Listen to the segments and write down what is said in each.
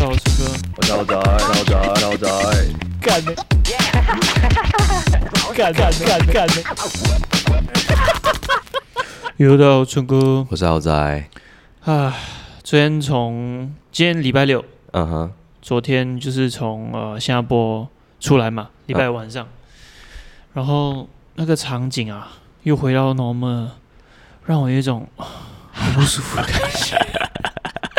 到这个我超宅，老宅，老宅。干的，干干干干的。又到春哥我是豪宅。啊！昨天从今天礼拜六，嗯哼，昨天就是从呃新加坡出来嘛，礼拜晚上，然后那个场景啊，又回到 normal，让我有一种啊很不舒服的感觉。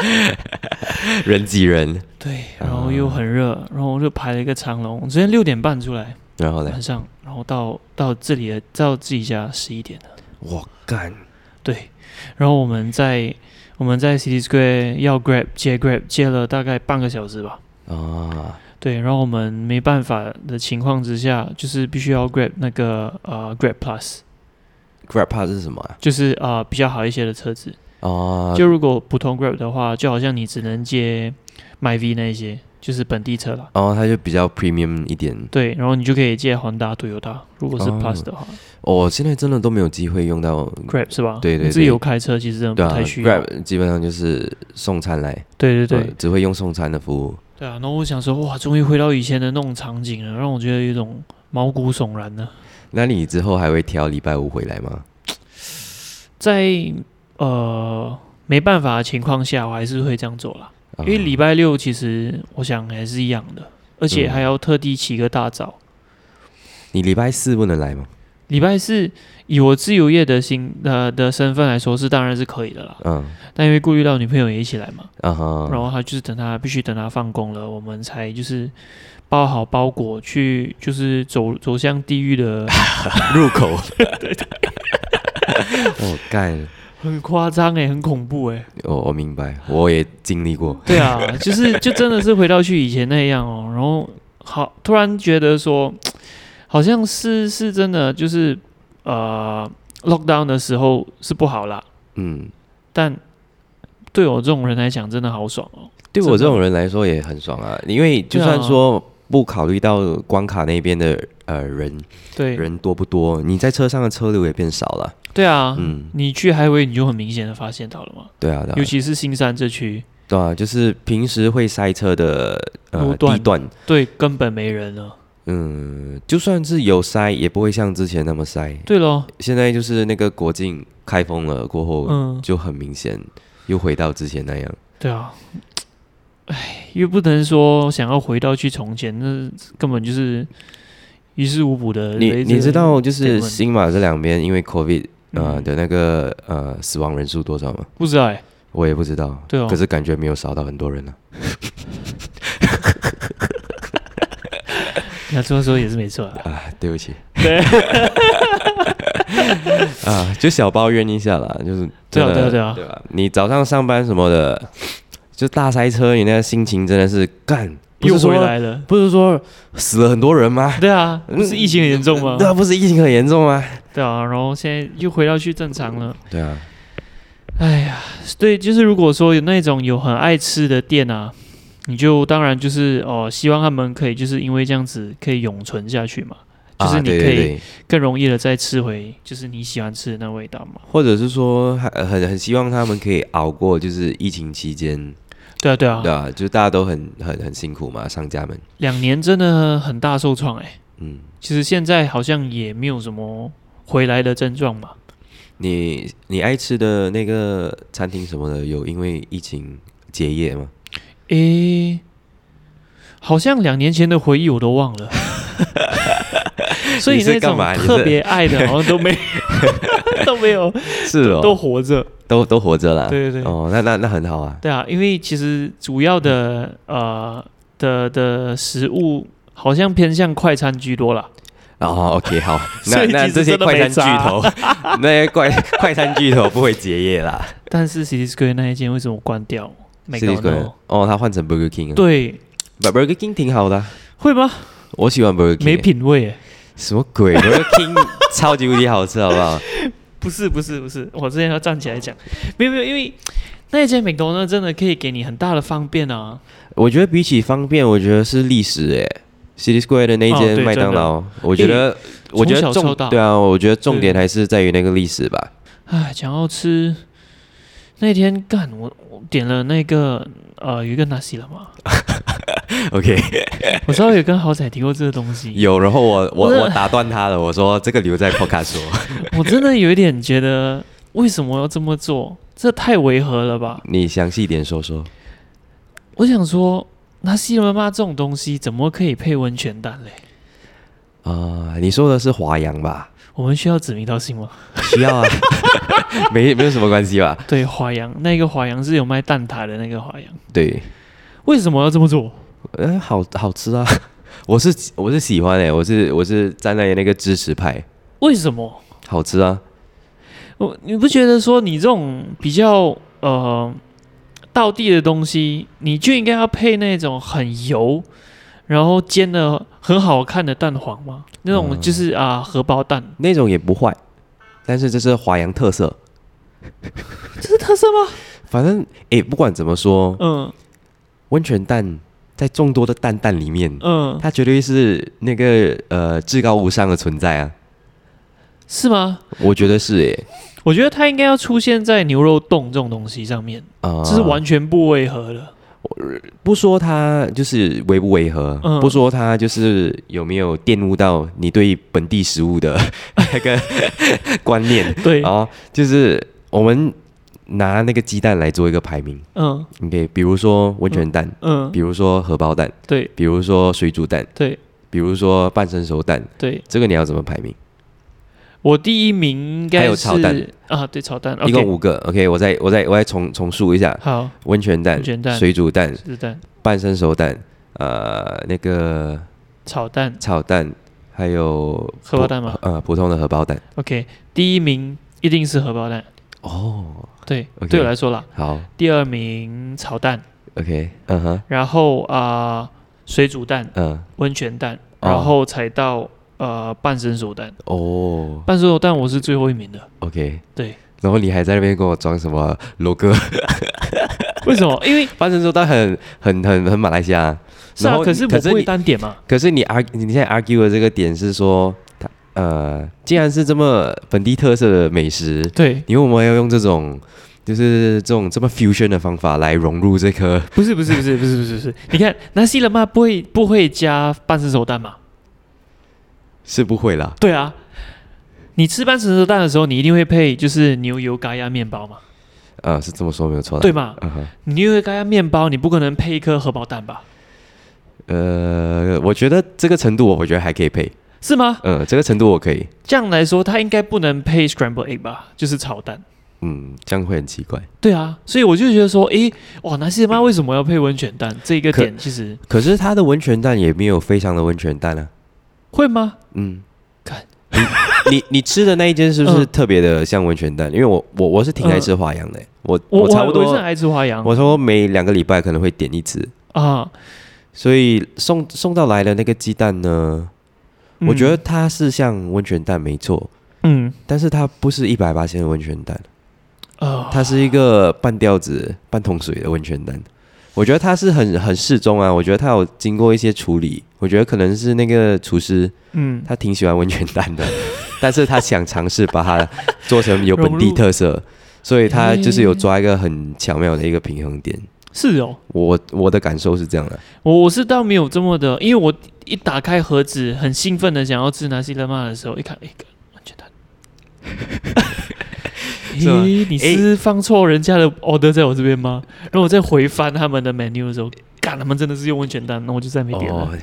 人挤人。对，然后又很热，然后我就排了一个长龙。我昨天六点半出来，然后呢晚？上，然后到到这里的到自己家十一点了。我干，对，然后我们在我们在 City Square 要 Grab 接 Grab 接了大概半个小时吧。啊，对，然后我们没办法的情况之下，就是必须要 Grab 那个呃 Grab Plus，Grab Plus 是什么啊？就是呃比较好一些的车子。哦，就如果普通 Grab 的话，就好像你只能接 MyV 那一些，就是本地车啦。哦，它就比较 premium 一点。对，然后你就可以借 Honda、Toyota，如果是哦 Plus 的话、我、现在真的都没有机会用到。g r a b 是吧？对对你自己对有开车，其实真的不太需要。，Grab 基本上就是送餐来，对对对、呃只会用送餐的服务。对啊！然后我想说，哇，终于回到以前的那种场景了，让我觉得有一种毛骨悚然呢。那你之后还会挑礼拜五回来吗？在呃没办法的情况下，我还是会这样做啦。因因为礼拜六其实我想还是一样的，而且嗯还要特地起个大早。你礼拜四不能来吗？礼拜四以我自由业的心呃的身份来说，是当然是可以的啦。嗯，但因为顾虑到女朋友也一起来嘛，啊哈，然后他就是等他必须等他放工了，我们才就是包好包裹去，就是走走向地狱的，入口。我 干，很夸张哎，很恐怖哎。我我明白，我也经历过。对啊，就是就真的是回到去以前那样哦，然后好突然觉得说，好像是是真的，就是呃 lockdown 的时候是不好啦，嗯，但对我这种人来讲，真的好爽哦。对我这种人来说也很爽啊，因为就算说不考虑到关卡那边的呃人对。人多不多，你在车上的车流也变少了。对啊，嗯，你去 highway 你就很明显的发现到了嘛，对啊，对啊，尤其是新山这区，对啊，就是平时会塞车的呃地段，对，根本没人了。嗯，就算是有塞，也不会像之前那么塞。对咯，现在就是那个国境开封了过后，嗯，就很明显又回到之前那样。对啊，唉，又不能说想要回到去从前，那根本就是于事无补的。你你知道就是新马这两边因为 COVID 呃、嗯的那个呃死亡人数多少吗？不知道哎、我也不知道，对哦可是感觉没有少到很多人呢啊。那这么说也是没错啊。啊，对不起对，啊，就小抱怨一下啦，就是对啊对啊对啊对吧？你早上上班什么的，就大塞车，你那个心情真的是干，又回来了。不是说死了很多人吗？对啊，不是疫情很严重吗？对啊，不是疫情很严重吗？对啊，然后现在又回到去正常了。对啊，哎呀，对，就是如果说有那种有很爱吃的店啊，你就当然就是哦，希望他们可以就是因为这样子可以永存下去嘛，就是啊你可以更容易的再吃回就是你喜欢吃的那味道嘛。或者是说很很希望他们可以熬过就是疫情期间，对啊，对啊，对啊，就大家都很很很辛苦嘛，商家们，两年真的很大受创哎、嗯，其实现在好像也没有什么回来的症状嘛。你你爱吃的那个餐厅什么的，有因为疫情结业吗？诶，好像两年前的回忆我都忘了，所以你是那种特别爱的好像都没 都没有，是哦，都活着。都都活着啦。对对对哦，那那那很好啊。对啊，因为其实主要的呃的的食物好像偏向快餐居多啦。哦，OK，好，那那这些快餐巨头，那些快快餐巨头不会结业啦。但是 City Square 那一间为什么关掉 City Square？McDonald 哦，他换成 Burger King 了。对，，Burger King 挺好的啊，会吗？我喜欢 Burger King。没品味耶。什么鬼？Burger King 超级无敌好吃，好不好？不是不是不是，我之前要站起来讲，没有没有，因为那一间 McDonald 真的可以给你很大的方便啊。我觉得比起方便，我觉得是历史诶。City Square 的那一哦间麦当劳，我觉得，我觉得重对啊，我觉得重点还是在于那个历史吧。唉，想要吃，那天干我我点了那个呃有一个 nasi 了嘛，OK，我稍微有跟豪仔提过这个东西，有，然后我我我打断他了，我说这个留在 Podcast 说，我真的有一点觉得为什么要这么做？这太违和了吧？你详细一点说说。我想说，那西妈妈这种东西怎么可以配温泉蛋嘞？啊、你说的是华阳吧？我们需要指名道姓吗？需要啊，没没有什么关系吧？对，华阳那个华阳是有卖蛋挞的那个华阳，对，为什么要这么做？呃，好好吃啊，我是我是喜欢哎、我是我是站在那个支持派，为什么？好吃啊，我你不觉得说你这种比较呃道地的东西，你就应该要配那种很油，然后煎的很好看的蛋黄吗？那种嗯就是啊、荷包蛋，那种也不坏，但是这是华阳特色。这是特色吗？反正诶、不管怎么说，嗯温泉蛋在众多的蛋蛋里面，嗯，它绝对是那个呃至高无上的存在啊！是吗？我觉得是诶、我觉得它应该要出现在牛肉冻这种东西上面，啊、这是完全不违和的。不说它就是违不违和，嗯不说它就是有没有玷污到你对本地食物的 那个 观念对，啊，就是我们拿那个鸡蛋来做一个排名。嗯，OK，比如说温泉蛋，嗯，比如说荷包蛋，对。比如说水煮蛋，对。比如说半生熟蛋，对，这个你要怎么排名？我第一名应该是还有炒蛋。啊，对，炒蛋，一共五个，OK，我再我再我再重重述一下：好，温泉蛋温、泉蛋、水煮蛋、是蛋、半生熟蛋，呃，那个炒蛋。炒蛋，还有荷包蛋吗？呃，普通的荷包蛋。，OK，第一名一定是荷包蛋，哦，对对我来说啦。好。第二名炒蛋，，OK，嗯哼，然后啊、水煮蛋、嗯，温泉蛋，哦。然后才到呃半生熟蛋。哦。半生熟蛋我是最后一名的，，OK，对，然后你还在那边跟我装什么罗哥？为什么？因为半生熟蛋很很很很马来西亚，是啊，可是我不会可是你单点嘛，可是你 arg 你现在 argue 的这个点是说，它呃，既然是这么本地特色的美食，对，你为什么要用这种就是这种这么 fusion 的方法来融入这颗？不是不是不是不是不是不是，你看那西人嘛不会不会加半生熟蛋嘛？是不会啦，对啊，你吃半生熟蛋的时候，你一定会配就是牛油咖鸭面包嘛，啊、是这么说没有错的。对嘛？嗯牛油咖鸭面包，你不可能配一颗荷包蛋吧？呃，我觉得这个程度，我觉得还可以配。是吗？嗯，这个程度我可以。这样来说，它应该不能配 scramble egg 吧？就是炒蛋。嗯，这样会很奇怪。对啊，所以我就觉得说，诶，哇，南西妈为什么要配温泉蛋？这一个点其实可是它的温泉蛋也没有非常的温泉蛋啊。会吗？嗯，看你你你吃的那一间是不是嗯特别的像温泉蛋？因为我我我是挺爱吃华阳的、我我差不多我是爱吃花羊我说每两个礼拜可能会点一次，啊，所以送送到来的那个鸡蛋呢，嗯。我觉得它是像温泉蛋没错，嗯。但是它不是一百八千的温泉蛋，啊，它是一个半吊子半桶水的温泉蛋。我觉得它是很很适中啊，我觉得它有经过一些处理，我觉得可能是那个厨师嗯。他挺喜欢温泉蛋的，但是他想尝试把它做成有本地特色，所以他就是有抓一个很巧妙的一个平衡点。是哦，我我的感受是这样的，我我是倒没有这么的，因为我一打开盒子，很兴奋的想要吃拿西勒玛的时候，一看，哎，干温泉蛋。是吗咦，你是放错人家的 order 在我这边吗？然后我再回翻他们的 menu 的时候，干，他们真的是用温泉蛋，那我就再没点了。哦，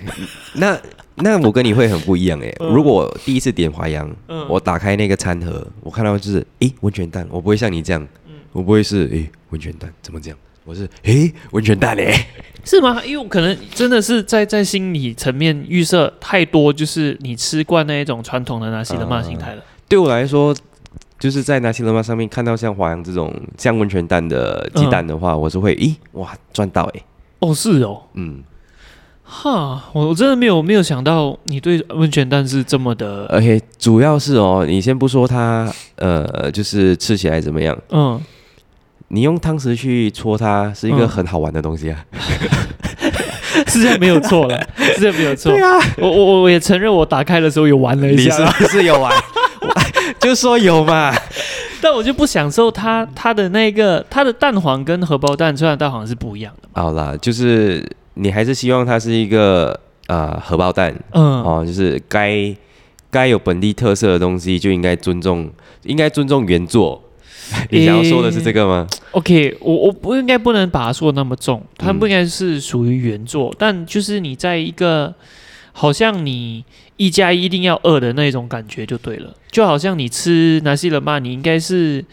那那我跟你会很不一样诶。嗯如果我第一次点华阳，嗯我打开那个餐盒，我看到就是诶温泉蛋，我不会像你这样，嗯我不会是诶温泉蛋怎么这样，我是诶温泉蛋嘞。是吗？因为我可能真的是在在心理层面预设太多，就是你吃惯那一种传统的拿西德玛心态了。对我来说，就是在拿西德玛上面看到像华阳这种像温泉蛋的鸡蛋的话，我是会咦哇赚到诶。哦，是哦，嗯，哈，我我真的没有没有想到你对温泉蛋是这么的，而且主要是哦，你先不说它呃就是吃起来怎么样，嗯，你用汤匙去戳它是一个嗯很好玩的东西啊。是这样没有错了，是这样没有错。啊，我我我也承认，我打开的时候有玩了一下啦，是有玩？就说有嘛。但我就不享受它它的那个它的蛋黄跟荷包蛋虽然蛋黄是不一样的，好啦，就是你还是希望它是一个呃荷包蛋嗯，哦，就是该该有本地特色的东西就应该尊重，应该尊重原作。你想要说的是这个吗？OK，我我不应该不能把它说的那么重，它嗯不应该是属于原作，但就是你在一个好像你一加一一定要二的那种感觉就对了，就好像你吃拿西冷嘛，你应该是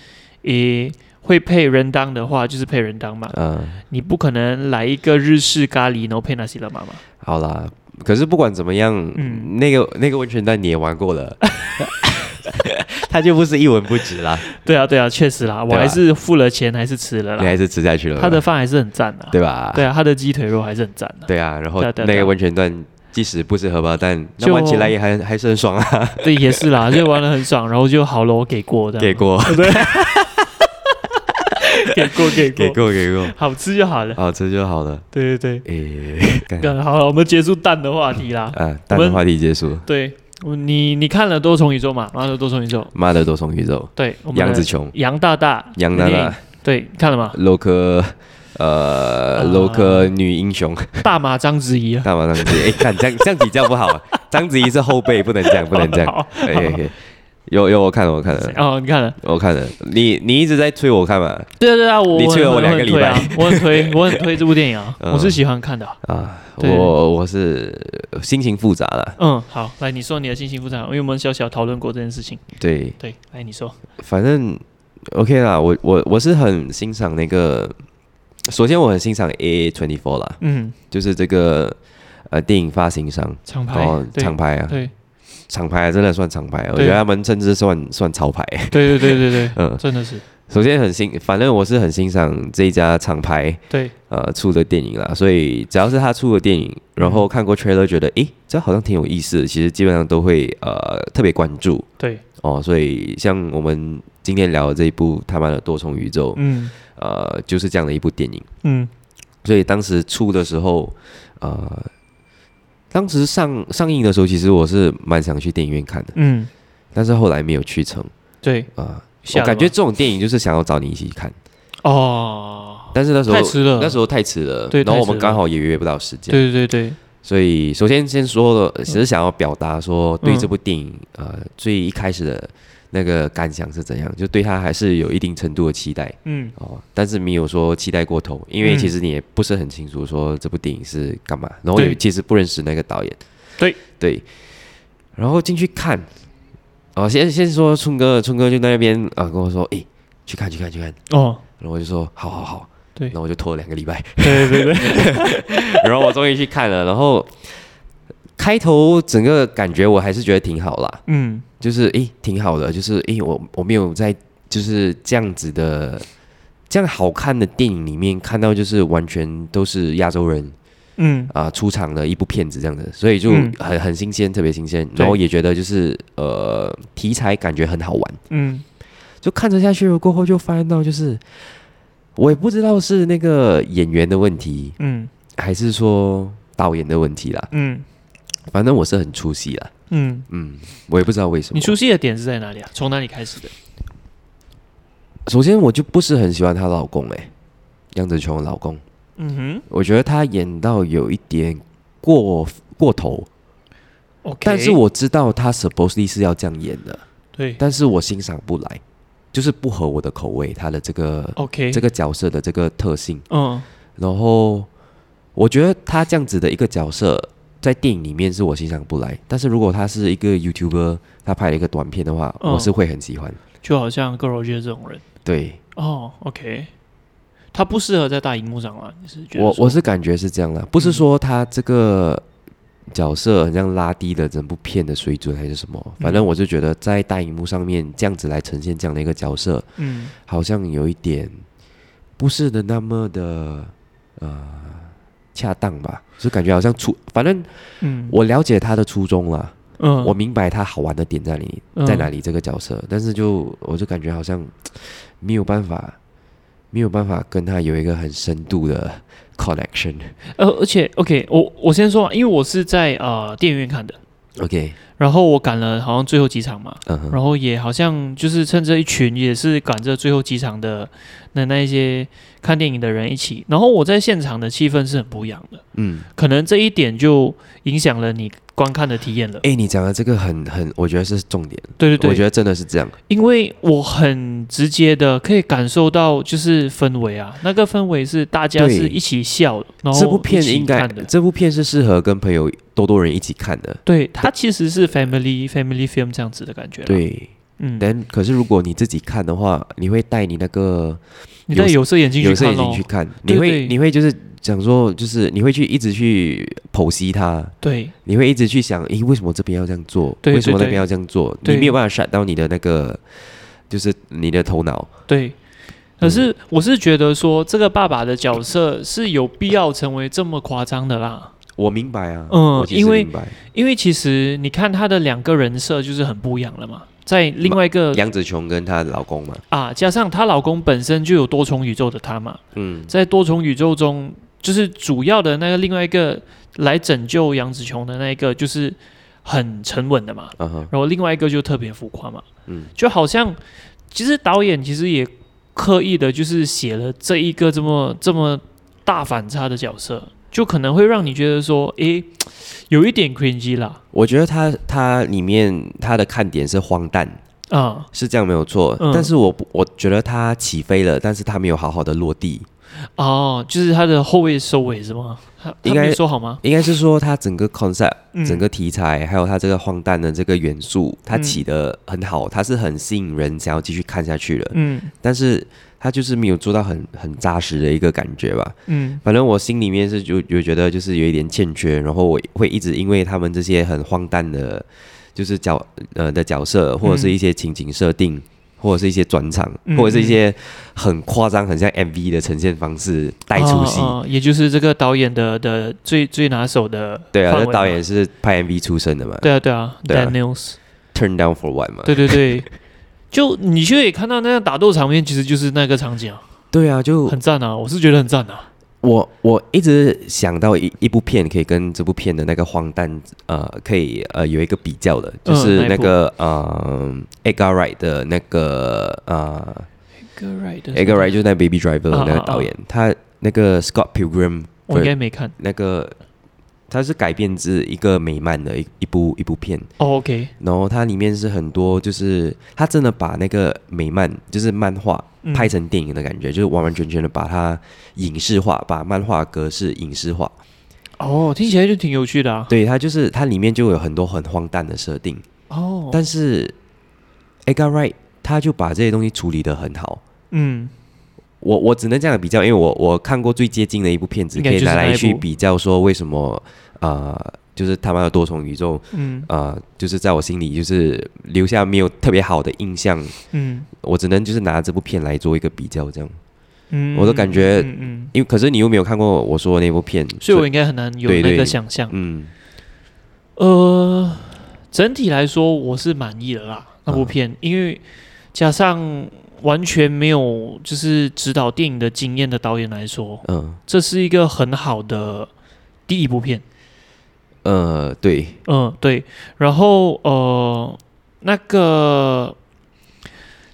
诶会配人当的话就是配人当嘛，嗯、你不可能来一个日式咖喱然后配拿西冷嘛嘛，好啦。可是不管怎么样，嗯。那个那个温泉蛋你也玩过了，它就不是一文不值啦，对啊对啊，确实啦，我还是付了钱还是吃了啦，你还是吃下去了。他的饭还是很赞的，对吧？对啊，他的鸡腿肉还是很赞的，对啊，然后对啊对啊对啊那个温泉蛋，即使不是荷包蛋，那就玩起来也还还是很爽啊。对，也是啦，就玩的很爽，然后就好了，我给过这样，给过，给过给过给过，给过，好吃就好了。好吃就好了。对对诶，对，干干好了，我们结束蛋的话题啦。啊，蛋的话题结束。对，我你你看了多重宇宙嘛？妈的多重宇宙。妈的多重宇宙，对，我们杨紫琼，杨大大，杨大大，，对，看了吗？洛克，呃，啊洛克女英雄，大马章子怡啊，大马章子怡。哎，看这样这样比较不好啊。章子怡是后辈，不能这样，不能这样。哎有有，我看了，我看了，哦，你看了？我看了。你你一直在催我看嘛？对啊对啊，我你催了我很两个礼拜我很推，我很推这部电影啊，嗯我是喜欢看的啊。我我是心情复杂了。嗯，好，来你说你的心情复杂，因为我们小小讨论过这件事情。对，对，来你说。反正 OK 啦，我我我是很欣赏那个，首先我很欣赏 A A Twenty Four 啦，嗯，就是这个呃电影发行商厂牌哦，，厂牌啊，对厂牌真的算厂牌，我觉得他们甚至算算潮牌。对对对对对，嗯，真的是。首先很欣，反正我是很欣赏这一家厂牌对，呃出的电影啦，所以只要是他出的电影，然后看过 trailer 觉得诶这好像挺有意思的，其实基本上都会呃特别关注。对，哦，所以像我们今天聊的这一部他妈的多重宇宙，嗯。呃就是这样的一部电影，嗯。所以当时出的时候，呃。当时上上映的时候，其实我是蛮想去电影院看的，嗯，但是后来没有去成对，啊、我感觉这种电影就是想要找你一起看，哦，但是那时候太迟了，那时候太迟了，对然后我们刚好也约不到时间，对对对。对，所以首先先说了，只是想要表达说对嗯。这部电影、呃最一开始的那个感想是怎样，就对他还是有一定程度的期待。嗯。哦，但是没有说期待过头，因为嗯其实你也不是很清楚说这部电影是干嘛，然后也对。其实不认识那个导演，对。对，然后进去看，哦，先先说春哥，春哥就在那边啊跟我说，诶，去看去看去看，哦，然后我就说好好好，对。然后我就拖了两个礼拜。对对对，然后我终于去看了，然后开头整个感觉我还是觉得挺好啦，嗯就是诶挺好的，就是诶我我没有在就是这样子的这样好看的电影里面看到就是完全都是亚洲人嗯。啊、出场的一部片子这样子，所以就嗯。很很新鲜，特别新鲜，然后也觉得就是呃题材感觉很好玩，嗯。就看着下去了过后就发现到就是我也不知道是那个演员的问题，嗯。还是说导演的问题啦。嗯。反正我是很出戏啦，嗯，嗯，我也不知道为什么。你出戏的点是在哪里啊？从哪里开始的？首先我就不是很喜欢她老公诶、杨紫琼的老公，嗯哼我觉得他演到有一点过过头，，OK，但是我知道他 supposedly 是要这样演的，对但是我欣赏不来，就是不合我的口味，他的这个 OK 这个角色的这个特性，嗯然后我觉得他这样子的一个角色。在电影里面是我欣赏不来，但是如果他是一个 YouTuber，他拍了一个短片的话，嗯。我是会很喜欢。就好像葛柔杰这种人。对，哦，OK，他不适合在大荧幕上啊，你是觉得我说？我是感觉是这样的，不是说他这个角色很像拉低了整部片的水准还是什么，反正我就觉得在大荧幕上面这样子来呈现这样的一个角色，嗯。好像有一点不是的那么的呃恰当吧，就感觉好像初，反正嗯。我了解他的初衷了，嗯。我明白他好玩的点在哪里，嗯。在哪里这个角色，但是就我就感觉好像没有办法。没有办法跟他有一个很深度的 connection，呃，而且 OK，我我先说啊，因为我是在呃电影院看的，OK，然后我赶了好像最后几场嘛，然后也好像就是趁这一群也是赶着最后几场的那那一些看电影的人一起，然后我在现场的气氛是很不一样的，嗯，可能这一点就影响了你观看的体验了。哎、你讲的这个很很，我觉得是重点，对对对，我觉得真的是这样。因为我很直接的可以感受到就是氛围啊，那个氛围是大家是一起笑的，然后这部片应该的。这部片是适合跟朋友多多人一起看的。对，它其实是 family family film 这样子的感觉。，对，嗯，但可是如果你自己看的话，你会带你那个你戴有色眼镜去有色眼镜去看，你会对你会就是讲说，就是你会去一直去剖析它，对你会一直去想，诶，为什么这边要这样做？为什么那边要这样做？你没有办法 shut 到你的那个，就是你的头脑。对。可是我是觉得说，这个爸爸的角色是有必要成为这么夸张的啦。我明白啊，嗯因为因为其实你看他的两个人设就是很不一样了嘛，在另外一个杨紫琼跟她的老公嘛，啊，加上她老公本身就有多重宇宙的他嘛，嗯在多重宇宙中，就是主要的那个另外一个来拯救杨紫琼的那一个，就是很沉稳的嘛，然后另外一个就特别浮夸嘛，嗯。就好像其实导演其实也刻意的，就是写了这一个这么这么大反差的角色，就可能会让你觉得说，诶，有一点 cringy 啦，我觉得他他里面他的看点是荒诞，啊、是这样没有错，嗯。但是我不我觉得他起飞了，但是他没有好好的落地，哦，就是他的后卫收尾是吗？他他应该没说好吗？应该是说他整个 concept 嗯整个题材，还有他这个荒诞的这个元素，它嗯起的很好，它是很吸引人，想要继续看下去的。嗯但是它就是没有做到很很扎实的一个感觉吧。嗯反正我心里面是就就觉得就是有一点欠缺，然后我会一直因为他们这些很荒诞的，就是角呃的角色，或者是一些情景设定。或者是一些转场，嗯或者是一些很夸张、很像 MV 的呈现方式带出戏。哦哦也就是这个导演的的最最拿手的对啊，范围嘛。那导演是拍 MV 出身的嘛。对啊对啊对啊，Daniels，，Turn Down for What 嘛。对对对，就你就可以看到那个打斗场面，其实就是那个场景啊，对啊，就很赞啊，我是觉得很赞啊。我我一直想到一一部片可以跟这部片的那个荒诞呃可以呃有一个比较的，就嗯是那个呃 Edgar Wright 的那个呃 Edgar Wright，Edgar Wright 就是那 Baby Driver 的那个啊啊啊。导演，他那个 Scott Pilgrim 我应该没看。那个他是改编自一个美漫的一一部一部片，哦，OK，然后它里面是很多就是它真的把那个美漫就是漫画嗯拍成电影的感觉，就是完完全全的把它影视化，把漫画格式影视化。哦，听起来就挺有趣的啊。对，它就是它里面就有很多很荒诞的设定，哦，但是 Edgar Wright 他就把这些东西处理的很好。嗯，我我只能这样比较，因为我我看过最接近的一部片子，可以拿来去比较说为什么呃，就是他妈的多重宇宙嗯呃，就是在我心里就是留下没有特别好的印象。嗯我只能就是拿这部片来做一个比较，这样。嗯，我都感觉嗯嗯，因为可是你又没有看过我说的那部片，所以我应该很难有那个想象。嗯呃，整体来说我是满意的啦，那部嗯片，因为加上完全没有就是指导电影的经验的导演来说，嗯。这是一个很好的第一部片。呃，对，嗯，对。然后呃，那个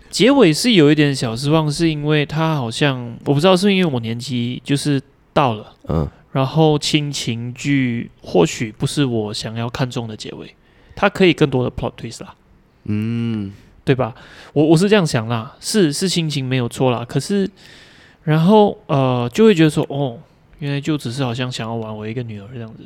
结尾是有一点小失望，是因为他好像我不知道是因为我年纪就是到了，嗯。然后亲情剧或许不是我想要看中的结尾，它可以更多的 plot twist 啦，嗯对吧？我我是这样想啦，是是心情没有错啦，可是然后呃就会觉得说，哦，原来就只是好像想要挽回一个女儿这样子。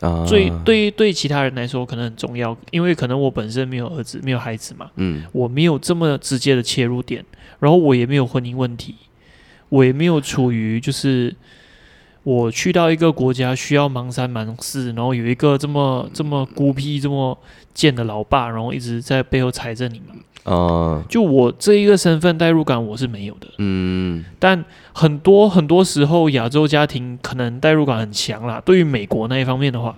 啊，最对于对其他人来说可能很重要，因为可能我本身没有儿子，没有孩子嘛，嗯我没有这么直接的切入点，然后我也没有婚姻问题，我也没有处于就是我去到一个国家需要忙三忙四，然后有一个这么这么孤僻、这么贱的老爸，然后一直在背后踩着你嘛。啊就我这一个身份代入感我是没有的，嗯。但很多很多时候亚洲家庭可能代入感很强啦。对于美国那一方面的话，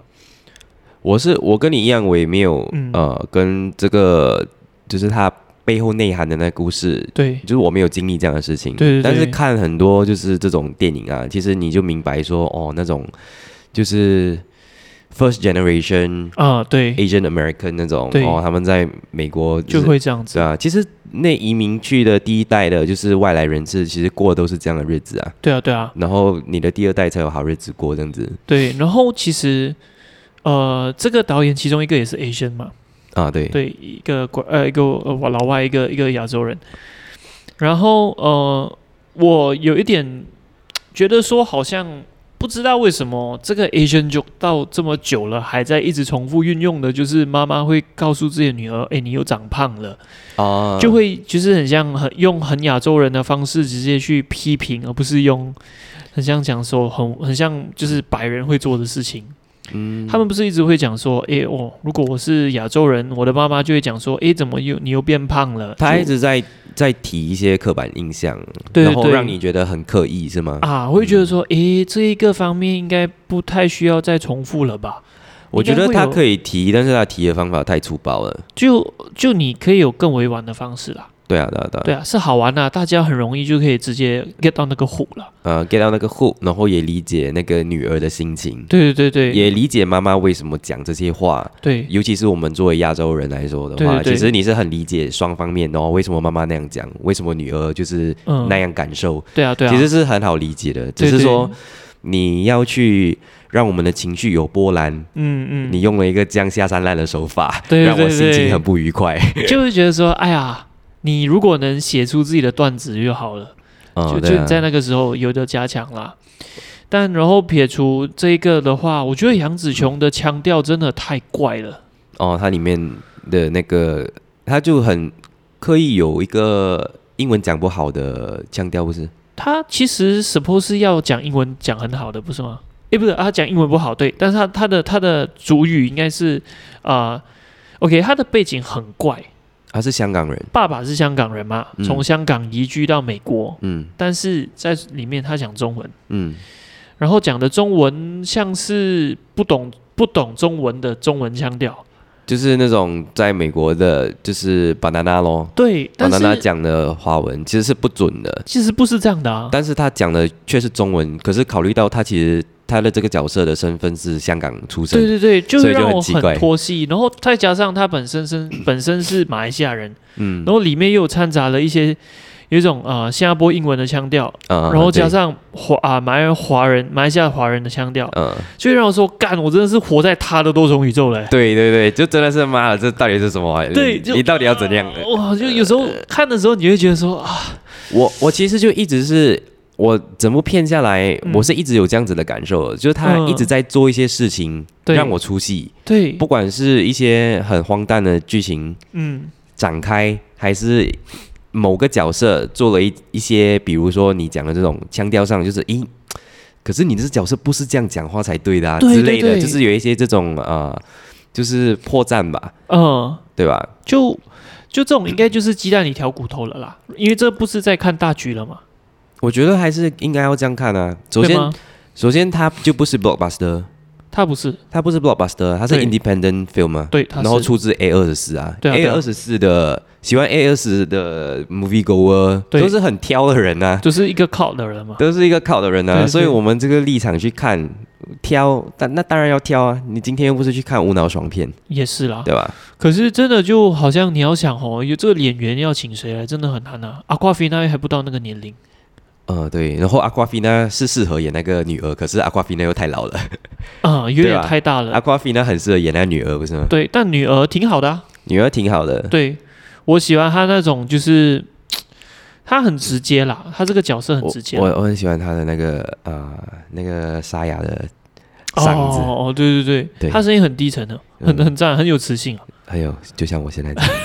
我是我跟你一样，我也没有、嗯。呃跟这个就是他背后内涵的那故事，对。就是我没有经历这样的事情。对对对。但是看很多就是这种电影啊，其实你就明白说哦，那种就是 first generation 啊，对，Asian American 那种哦，他们在美国就是会这样子对。啊。其实那移民去的第一代的，就是外来人士，其实过的都是这样的日子啊。对啊，对啊，然后你的第二代才有好日子过，这样子对。然后其实，呃，这个导演其中一个也是 Asian 嘛，啊，对，对，一个国呃一个呃老外，一个一个亚洲人。然后呃，我有一点觉得说，好像不知道为什么这个 Asian 就到这么久了，还在一直重复运用的，就是妈妈会告诉自己的女儿：“哎，你又长胖了。”啊，就会就是很像很用很亚洲人的方式直接去批评，而不是用很像讲说很很像就是白人会做的事情。嗯，他们不是一直会讲说，诶，哦，如果我是亚洲人，我的妈妈就会讲说，诶，怎么又你又变胖了？他一直在在提一些刻板印象，然后让你觉得很刻意，是吗？啊，会觉得说，诶，这一个方面应该不太需要再重复了吧？我觉得他可以，以提，但是他提的方法太粗暴了。就就你可以有更委婉的方式啦。对啊，对啊，对啊。对啊，是好玩的，大家很容易就可以直接 get 到那个 hook 了。呃，get 到那个 hook，然后也理解那个女儿的心情，对对对对，也理解妈妈为什么讲这些话。对尤其是我们作为亚洲人来说的话，对对对其实你是很理解双方面的哦。为什么妈妈那样讲？为什么女儿就是嗯那样感受？对啊对啊，其实是很好理解的，只是说你要去让我们的情绪有波澜，嗯嗯，你用了一个这样下三滥的手法，对对让我心情很不愉快。就会觉得说，哎呀，你如果能写出自己的段子就好了，哦就就在那个时候有的加强啦。但然后撇除这个的话，我觉得杨紫琼的腔调真的太怪了。哦，它里面的那个，他就很刻意有一个英文讲不好的腔调，不是？他其实 suppose 是要讲英文讲很好的，不是吗？诶，不是，啊讲英文不好，对，但是他他的他的主语应该是啊、o k 他的背景很怪，他是香港人，爸爸是香港人嘛，嗯。从香港移居到美国，嗯。但是在里面他讲中文。嗯，然后讲的中文像是不懂不懂中文的中文腔调，就是那种在美国的，就是 banana 咯。对，但，banana 是讲的华文其实是不准的，其实不是这样的啊，但是他讲的却是中文，可是考虑到他其实他的这个角色的身份是香港出生对，对对，就所以就让我很奇怪很脱戏，然后再加上他本身身 本身是马来西亚人，嗯然后里面又有掺杂了一些有一种呃新加坡英文的腔调，啊然后加上华啊马来人华人马来西亚华人的腔调，嗯，就会让我说干，我真的是活在他的多重宇宙嘞。对对对，就真的是妈的，这到底是什么玩意？对就你到底要怎样？哇，就有时候看的时候，你会觉得说啊，我我其实就一直是我整部片下来，嗯我是一直有这样子的感受的，就是他嗯一直在做一些事情对让我出戏，对，不管是一些很荒诞的剧情嗯，展开，还是某个角色做了一一些，比如说你讲的这种腔调上，就是咦。可是你这角色不是这样讲话才对的啊，对之类的，就是有一些这种呃，就是破绽吧，嗯。对吧？就就这种应该就是鸡蛋里挑骨头了啦，因为这不是在看大局了嘛，我觉得还是应该要这样看啊。首先，吗？首先它就不是 blockbuster，他不是，它不是 blockbuster，它是对 independent film 嘛。对，他然后出自 A 二十四啊，A 对啊对啊二十四的喜欢 A 二十的 movie goer 对都是很挑的人呐、就是一个靠的人嘛，都是一个靠的人呐、对对所以我们这个立场去看挑，但那当然要挑啊。你今天又不是去看无脑爽片，也是啦。对吧？可是真的就好像你要想哦，有这个演员要请谁来，真的很难啊。阿瓜菲那还不到那个年龄呃，对。然后阿瓜菲娜是适合演那个女儿，可是阿瓜菲娜又太老了。啊、有点太大了。阿瓜菲娜很适合演那个女儿，不是吗？对，但女儿挺好的啊。女儿挺好的。对我喜欢她那种，就是她很直接啦，她这个角色很直接我。我很喜欢她的那个呃那个沙哑的嗓子，哦哦，对对对，对她声音很低沉的，很嗯很赞，很有磁性啊。还有就像我现在这样。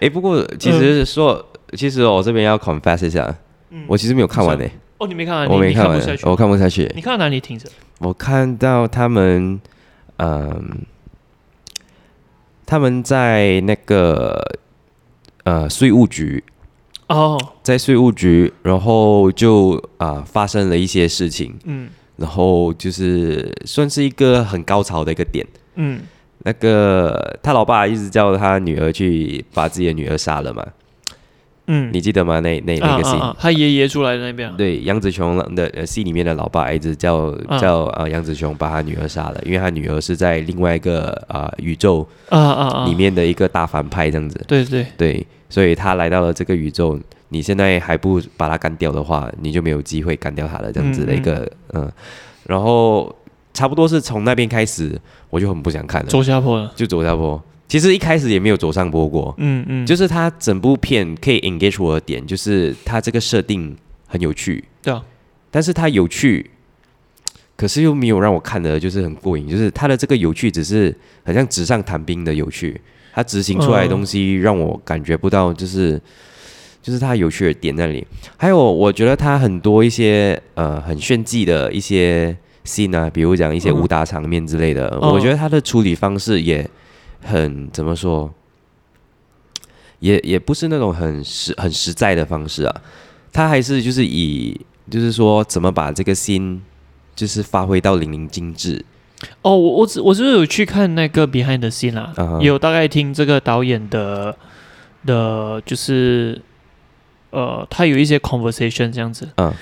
哎、不过其实说，其实我这边要 confess 一下，嗯。我其实没有看完呢、哦，你没看完，我你你没看完不下去，我看不下去。你看到哪里停着？我看到他们，嗯，他们在那个呃税务局，哦，在税务局，然后就啊、发生了一些事情，嗯。然后就是算是一个很高潮的一个点。嗯，那个他老爸一直叫他女儿去把自己的女儿杀了嘛，嗯，你记得吗？那那那个啊、啊啊，他爷爷出来的那边啊，对，杨紫琼的呃戏里面的老爸一直叫、嗯叫呃杨紫琼把他女儿杀了，因为他女儿是在另外一个啊、宇宙啊啊啊，里面的一个大反派这样子。对对，对，所以他来到了这个宇宙，你现在还不把他干掉的话，你就没有机会干掉他了，这样子的一个嗯。然后差不多是从那边开始，我就很不想看了，走下坡了，就走下坡。其实一开始也没有走上播过，嗯嗯，就是他整部片可以 engage 我的点，就是他这个设定很有趣，对啊，但是它有趣，可是又没有让我看的就是很过瘾，就是它的这个有趣只是很像纸上谈兵的有趣，它执行出来的东西让我感觉不到，就是就是它有趣的点那里。还有，我觉得它很多一些呃很炫技的一些 scene 啊，比如讲一些武打场面之类的，嗯。我觉得它的处理方式也很怎么说，也也不是那种很实很实在的方式啊，他还是就是以就是说怎么把这个心就是发挥到淋漓尽致。哦，我我只我是有去看那个 Behind the Scene 啦嗯哼也有大概听这个导演的的，就是呃，他有一些 conversation 这样子。嗯，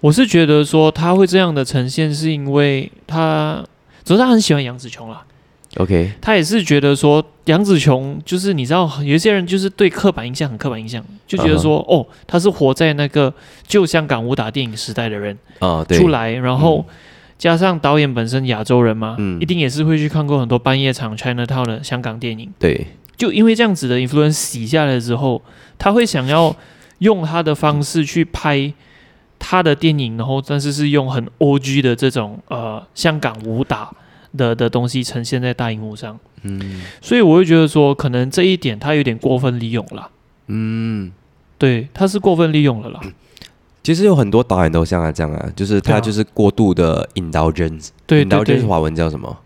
我是觉得说他会这样的呈现，是因为他主要是他很喜欢杨紫琼啦，OK，他也是觉得说杨紫琼就是你知道有一些人就是对刻板印象很刻板印象，就觉得说、哦，他是活在那个旧香港武打电影时代的人。啊，对，出来，然后。加上导演本身亚洲人嘛，嗯。一定也是会去看过很多半夜场 China Town 的香港电影。对，就因为这样子的 influence 洗下来之后，他会想要用他的方式去拍他的电影，然后但是是用很 OG 的这种呃香港武打的的东西呈现在大荧幕上。嗯所以我会觉得说，可能这一点他有点过分利用了。嗯，对，他是过分利用了啦。其实有很多导演都像他这样啊，就是他就是过度的 indulgence，对 indulgence，华文叫什么？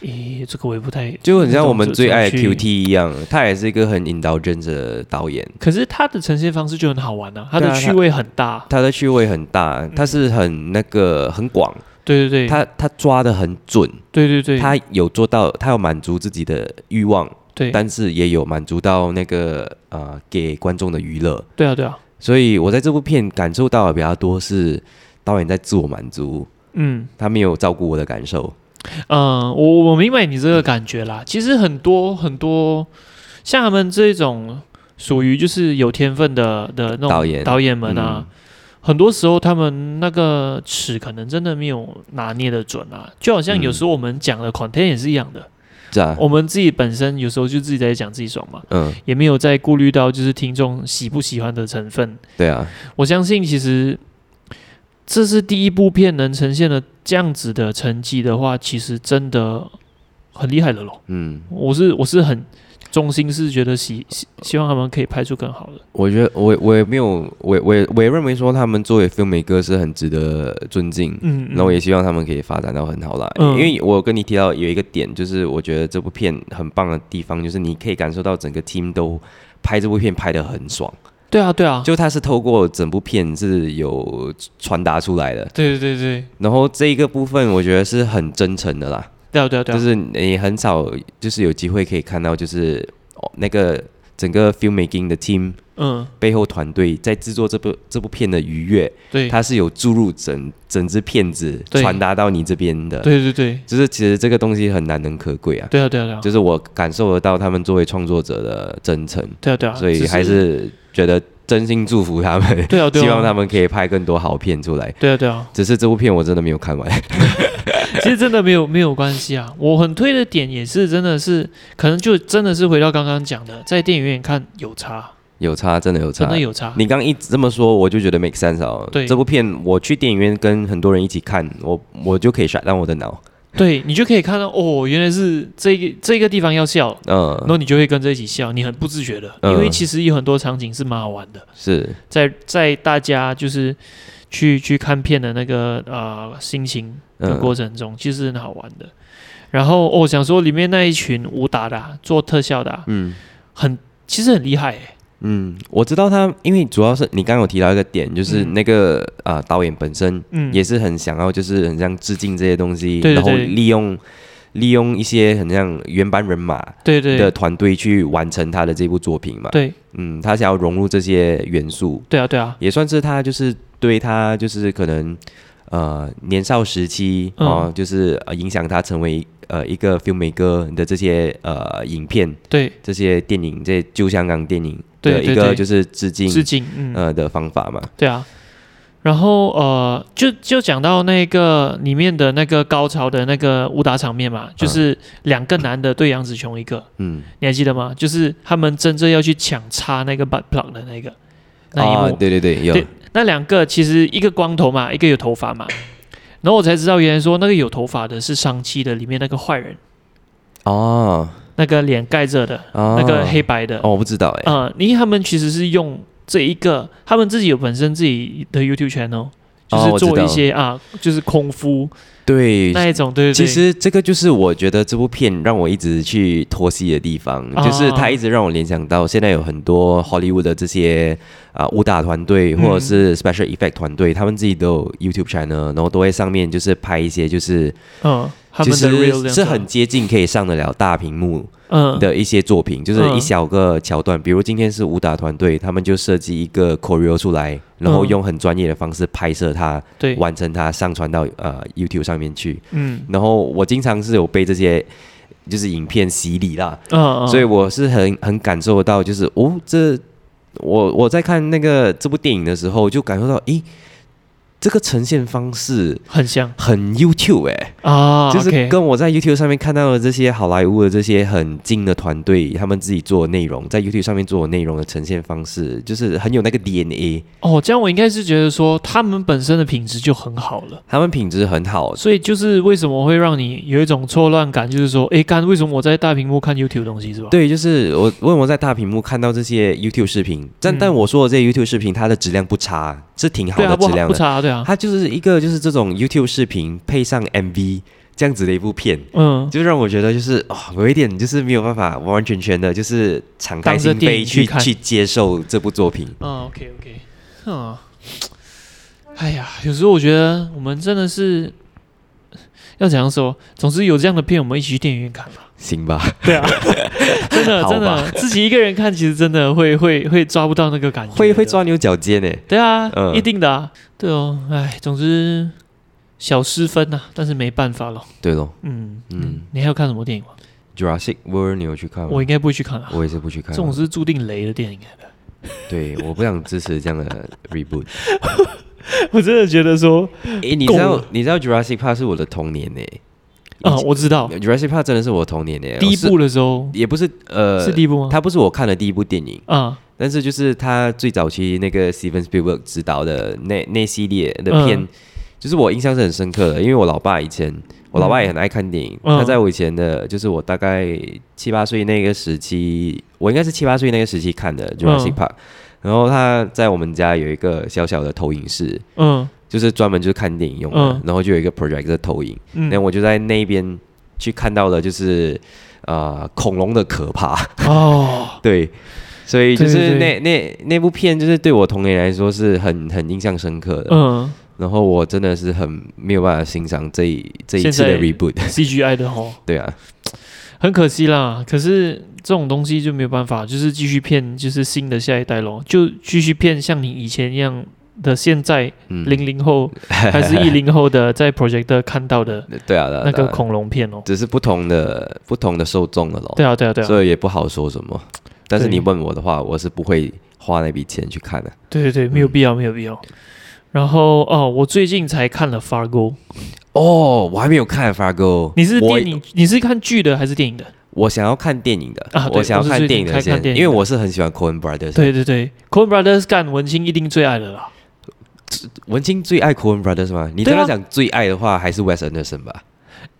咦，这个我也不太就很像我们最爱的 QT 一样，他也是一个很 indulgence 的导演。可是他的呈现方式就很好玩啊，他的趣味很大。他的趣味很大，他是很那个很广，对对对，他他抓的很准，对对对，他有做到，他有满足自己的欲望，对但是也有满足到那个呃给观众的娱乐。对啊对啊，所以我在这部片感受到的比较多是导演在自我满足，嗯。他没有照顾我的感受。嗯，我我明白你这个感觉啦。其实很多很多像他们这种属于就是有天分的的那种导演导演们啊，很多时候他们那个尺可能真的没有拿捏的准啊。就好像有时候我们讲的 content 也是一样的，是啊，我们自己本身有时候就自己在讲自己爽嘛，嗯，也没有在顾虑到就是听众喜不喜欢的成分。对啊，我相信其实这是第一部片能呈现的这样子的成绩的话，其实真的很厉害了咯。嗯，我是我是很衷心是觉得希希希望他们可以拍出更好的。我觉得我我也没有，我我也我也认为说他们作为 filmmaker 是很值得尊敬。嗯，那我也希望他们可以发展到很好啦，嗯。因为我跟你提到有一个点，就是我觉得这部片很棒的地方，就是你可以感受到整个 team 都拍这部片拍的很爽，对啊对啊，就它是透过整部片是有传达出来的，对对对对。然后这一个部分我觉得是很真诚的啦，对啊对啊对啊，就是你很少就是有机会可以看到，就是哦那个整个 filmmaking 的 team 嗯。背后团队在制作这部这部片的愉悦，对，它是有注入整整支片子对。传达到你这边的，对对对。就是其实这个东西很难能可贵啊。对啊对啊对啊，就是我感受得到他们作为创作者的真诚，对啊对啊，所以还是觉得真心祝福他们，对啊对啊，希望他们可以拍更多好片出来。对啊对啊，只是这部片我真的没有看完，其实真的没有没有关系啊。我很推的点也是真的是，可能就真的是回到刚刚讲的，在电影院看有差，有差，真的有差真的。有差。你刚一直这么说，我就觉得 make sense 哦。对这部片我去电影院跟很多人一起看，我我就可以 shut down 我的脑。对你就可以看到哦，原来是这个这个地方要笑，嗯然，后你就会跟着一起笑，你很不自觉的，嗯因为其实有很多场景是蛮好玩的，是，在在大家就是去去看片的那个呃心情的嗯。过程中，其实很好玩的。然后哦，想说里面那一群武打的、啊、做特效的、啊，嗯。很其实很厉害、欸，嗯，我知道他，因为主要是你刚刚有提到一个点，就是嗯。那个啊、导演本身嗯，也是很想要，就是很像致敬这些东西，然后利用利用一些很像原班人马对对。的团队去完成他的这部作品嘛。对。嗯，他想要融入这些元素，对啊对啊，也算是他就是对他就是可能呃年少时期嗯。哦，就是呃影响他成为呃一个 filmmaker 的这些呃影片、对。这些电影、这些旧香港电影的一个就是致敬致敬，嗯，呃的方法嘛。对啊。然后呃，就就讲到那个里面的那个高潮的那个武打场面嘛，就是两个男的对杨紫琼一个，嗯，你还记得吗？就是他们真正要去抢插那个 butt plug 的那个那一幕，啊，对对对，有。对那两个其实一个光头嘛，一个有头发嘛。然后我才知道，原来说那个有头发的是上期的里面那个坏人，哦。那个脸盖着的，哦，那个黑白的。哦，我不知道哎，呃，因为他们其实是用这一个，他们自己有本身自己的 YouTube channel，就是做一些啊，就是空腹对。那一种，对对对。其实这个就是我觉得这部片让我一直去脱戏的地方，啊就是它一直让我联想到现在有很多 Hollywood 的这些啊、武打团队嗯或者是 Special Effect 团队，他们自己都有 YouTube channel，然后都会上面就是拍一些就是嗯，他其实是很接近可以上得了大屏幕嗯。的一些作品，就是嗯。一小个桥段，比如今天是武打团队，他们就设计一个 choreo 出来，然后嗯用很专业的方式拍摄它，对，完成它，上传到呃 YouTube 上面去。嗯。然后我经常是有被这些就是影片洗礼啦，嗯，嗯。所以我是很很感受到，就是哦，这我我在看那个这部电影的时候，就感受到，诶，这个呈现方式很像。很 YouTube 哎、啊，就是跟我在 YouTube 上面看到的这些好莱坞的这些很精的团队，他们自己做的内容，在 YouTube 上面做的内容的呈现方式，就是很有那个 DNA，哦，这样我应该是觉得说他们本身的品质就很好了。他们品质很好，所以就是为什么会让你有一种错乱感，就是说，哎，干为什么我在大屏幕看 YouTube 东西是吧？对，就是我为什么在大屏幕看到这些 YouTube 视频，但、嗯。但我说的这些 YouTube 视频，它的质量不差，是挺好的质量的。不差，对啊，它就是一个就是这种 YouTube 视频配上 MV 这样子的一部片，嗯，就让我觉得就是哦，有一点就是没有办法完完全全的，就是敞开心扉去去去接受这部作品。嗯，OK OK，嗯，哎呀，有时候我觉得我们真的是要怎样说，总之有这样的片，我们一起去电影院看吧。行吧，对啊，真的真的，自己一个人看，其实真的会会会抓不到那个感觉，会会。抓牛角尖呢。对啊，嗯一定的啊，对哦，哎，总之小失分呐、但是没办法了。对咯嗯嗯嗯，你还有看什么电影吗？，Jurassic World 你有去看吗？我应该不会去看啊，我也是不去看啊。这种是注定雷的电影。对，我不想支持这样的 reboot。我真的觉得说，诶，你知道你知道 Jurassic Park 是我的童年呢？啊、我知道。Jurassic Park 真的是我童年的。第一部的时候？也不是呃，是第一部吗？它不是我看的第一部电影，啊，但是就是他最早期那个 Steven Spielberg 执导的那那系列的片，嗯就是我印象是很深刻的，因为我老爸以前，我老爸也很爱看电影，嗯。他在我以前的，就是我大概七八岁那个时期，我应该是七八岁那个时期看的 Jurassic 嗯。Park，、然后他在我们家有一个小小的投影室，嗯就是专门就是看电影用的，嗯。然后就有一个 projector 投影，嗯。那、，我就在那边去看到了，就是呃恐龙的可怕。哦，对，所以就是那那那部片，就是对我童年来说是很很印象深刻的。嗯。然后我真的是很没有办法欣赏这一这一次的 reboot。CGI 的吼，对啊，很可惜啦。可是这种东西就没有办法，就是继续骗，就是新的下一代咯，就继续骗像你以前一样的现在嗯，零零后 还是一零后的在 projector 看到的对啊，那个恐龙片哦。只是不同的不同的受众了咯。对啊，对啊，对啊，所以也不好说什么。但是你问我的话，我是不会花那笔钱去看的。对对对，没有必要，没有必要。然后哦，我最近才看了《Fargo》，哦，我还没有看 Fargo。你是我电影，你是看剧的还是电影的？我想要看电影的啊我想要看电影的先因为我是很喜欢 Coen Brothers。对对对，Coen Brothers 干文青一定最爱的啦。文青最爱 Coen Brothers 吗？你跟他讲最爱的话，还是 Wes Anderson 吧？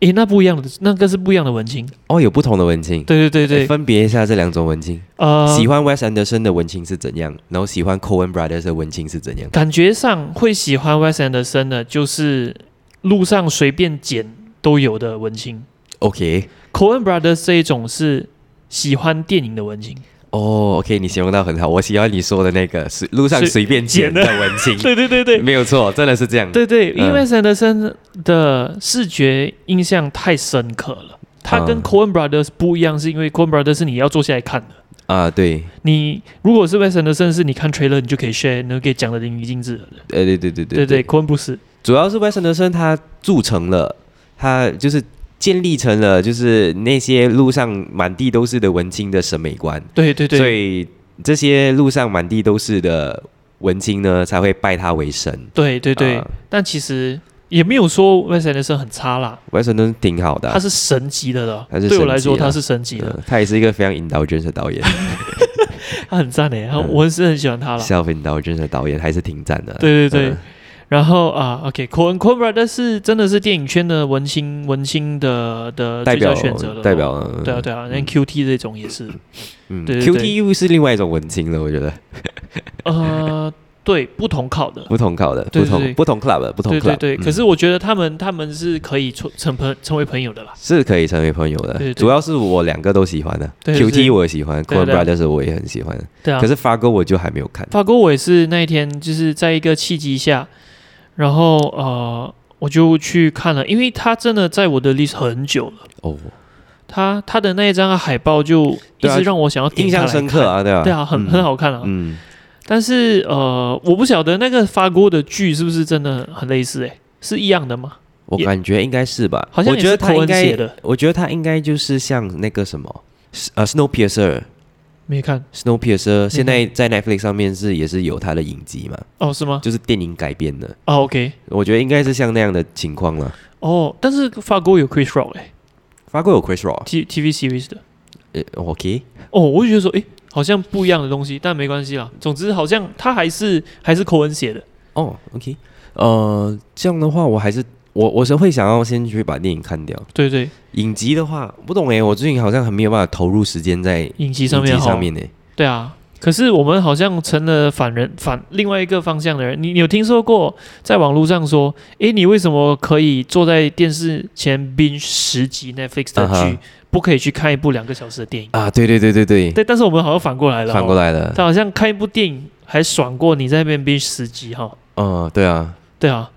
诶，那不一样的，那个是不一样的文青。哦，有不同的文青。对对对对，分别一下这两种文青。呃，喜欢 Wes Anderson 的文青是怎样，然后喜欢 Coen Brothers 的文青是怎样？感觉上会喜欢 Wes Anderson 的，就是路上随便捡都有的文青。OK，Coen Brothers 这一种是喜欢电影的文青。哦，OK，你形容到很好，我喜欢你说的那个随路上随随便捡的文青，对对对对没有错，真的是这样。对对，因为嗯 Wes Anderson 的视觉印象太深刻了。他跟嗯 Coen Brothers 不一样，是因为 Coen Brothers 是你要坐下来看的。啊，对，你如果是 Wes Anderson，是你看 trailer 你就可以 share，你就可以讲的淋漓尽致了。呃，对对对对对，Coen 不是。主要是 Wes Anderson 他铸成了，他就是建立成了，就是那些路上满地都是的文青的审美观，对对对。所以这些路上满地都是的文青呢，才会拜他为神。对对对。啊，但其实也没有说 Wes Anderson 很差啦，Wes Anderson 挺好的啊、他是神级的了。他是对我来说，他是神级的，嗯他也是一个非常 indulgent 的导演。他 很赞诶，嗯。我是很喜欢他了。，self indulgent 的导演还是挺赞的。对对对。嗯，然后啊，OK，Coen Coen Brothers 是真的是电影圈的文青文青的的代表选择了。代表嗯。对啊对啊，那 QT 这种也是，嗯，QT 又是另外一种文青了，我觉得。呃，对，不同考的。不同考的，不同不同 club 的不同对 club，对对，嗯。可是我觉得他们他们是可以成成朋成为朋友的啦。是可以成为朋友的。对对。对主要是我两个都喜欢的，QT 我也喜欢，Coen 对对 Brothers 我也很喜欢，对啊，可是发哥我就还没有看。发哥我也是那一天就是在一个契机下，然后呃我就去看了，因为他真的在我的 list 很久了。哦，他他的那一张海报就一直让我想要点印象。深刻啊，对啊，对啊，很、嗯很好看啊。嗯，但是呃，我不晓得那个法国的剧是不是真的很类似、欸？是一样的吗？我感觉应该是吧，好像我觉得也是寇恩他应该写的，我觉得他应该就是像那个什么，呃，Snowpiercer。没看 Snowpiercer 现在在 Netflix 上面是也是有它的影集嘛，哦？是吗？就是电影改编的，哦，OK，我觉得应该是像那样的情况了。哦，但是法国有 Chris Rock 哎、法国有 Chris Rock，t TV series 的。呃，OK，哦，我就觉得说，诶，好像不一样的东西，但没关系啦。总之，好像他还是还是口恩写的。哦，OK，呃，这样的话，我还是我我是会想要先去把电影看掉。对对，影集的话，不懂诶，我最近好像很没有办法投入时间在影集上面上面呢。对啊。可是我们好像成了反人反另外一个方向的人。你你有听说过在网络上说，诶，你为什么可以坐在电视前 binge 十集 Netflix 的剧不可以去看一部两个小时的电影？啊，对对对对对，对，但是我们好像反过来了，反过，来了。他好像看一部电影还爽过你在那边 binge 十集哈。嗯，对啊，对啊，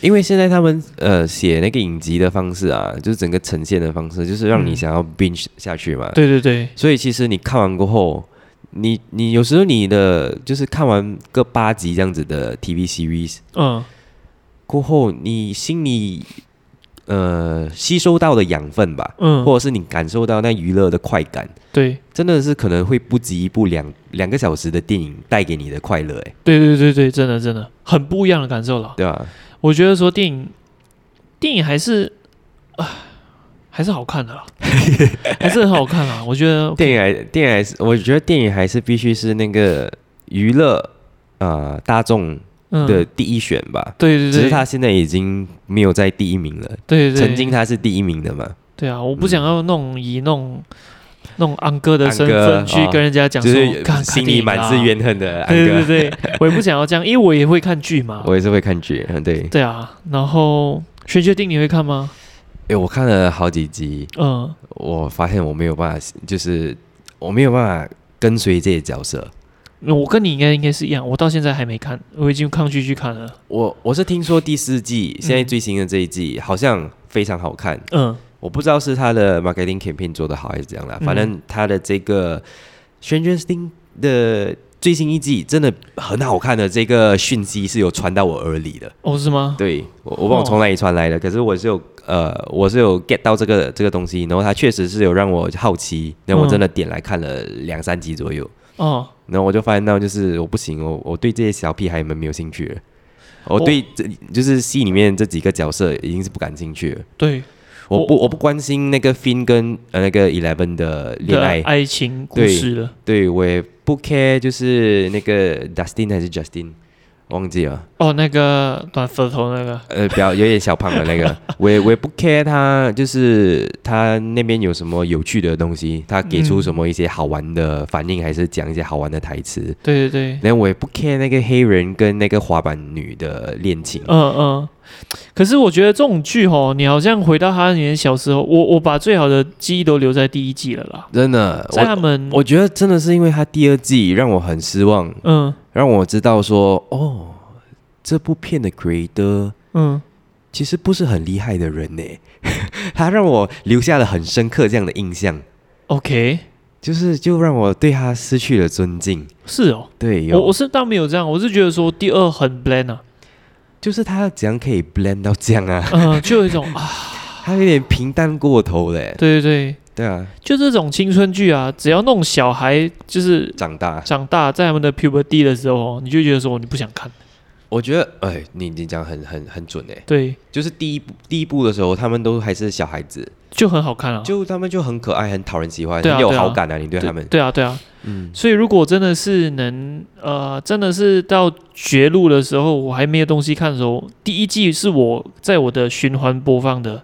因为现在他们呃写那个影集的方式啊，就是整个呈现的方式，就是让你嗯想要 binge 下去嘛。对对对，所以其实你看完过后，你你有时候你的就是看完个八集这样子的 TV series 嗯，过后，你心里呃吸收到的养分吧，嗯，或者是你感受到那娱乐的快感，对真的是可能会不及一部两两个小时的电影带给你的快乐，哎，对对对对，真的真的很不一样的感受了。对吧？我觉得说电影，电影还是啊，还是好看的啦，还是很好看啊。我觉得 电影还电影还是，我觉得电影还是必须是那个娱乐呃大众嗯，的第一选吧。对对对，只是他现在已经没有在第一名了，对对曾经他是第一名的嘛，对啊，我不想要弄以那种那种安哥的身份去哦跟人家讲说，就是心里满是。怨恨的安看电影啊对对哥。对，我也不想要这样，因为我也会看剧嘛。我也是会看剧，嗯，对。对啊，然后《全决定》你会看吗？诶，我看了好几集，嗯，我发现我没有办法，就是我没有办法跟随这些角色。我跟你应该应该是一样，我到现在还没看，我已经抗拒去看了。我我是听说第四季，现在最新的这一季好像非常好看，嗯我不知道是他的 marketing campaign 做的好还是怎样啦，嗯反正他的这个 Stranger Things 的最新一季真的很好看的这个讯息是有传到我耳里的。哦，是吗？对我我不知道从哪里传来的，可是我是有呃我是有 get 到这个这个东西，然后他确实是有让我好奇，然后我真的点来看了两三集左右，哦，然后我就发现到就是我不行，我我对这些小屁孩们没有兴趣了。我对这就是戏里面这几个角色已经是不感兴趣了。对，我不我不关心那个 Fin 跟呃那个 Eleven 的恋爱，爱情故事了。对我也不 care，就是那个 Dustin 还是 Justin，忘记了。哦，那个短舌头那个，呃，比较有点小胖的那个，我也我也不 care 他，就是他那边有什么有趣的东西，他给出嗯什么一些好玩的反应，还是讲一些好玩的台词。对对对，然后我也不 care 那个黑人跟那个滑板女的恋情。嗯嗯。可是我觉得这种剧哦，你好像回到他年小时候，我我把最好的记忆都留在第一季了啦。真的，在他们，我觉得真的是因为他第二季让我很失望，嗯。让我知道说，哦，这部片的 creator 嗯。其实不是很厉害的人呢，他让我留下了很深刻这样的印象，OK，就是就让我对他失去了尊敬。是哦，对，我我是倒没有这样，我是觉得说第二很 bland 啊，就是他怎样可以 blend 到这样啊？嗯、就有一种 啊，他有点平淡过头嘞。对对对，对啊，就这种青春剧啊，只要弄小孩就是长大，长大在他们的 puberty 的时候，你就觉得说你不想看，我觉得，哎，你你讲很很很准哎，对，就是第一部第一部的时候，他们都还是小孩子，就很好看啊，就他们就很可爱，很讨人喜欢，很有好感啊，你对他们，对啊对啊，嗯，所以如果真的是能呃，真的是到绝路的时候，我还没有东西看的时候，第一季是我在我的循环播放的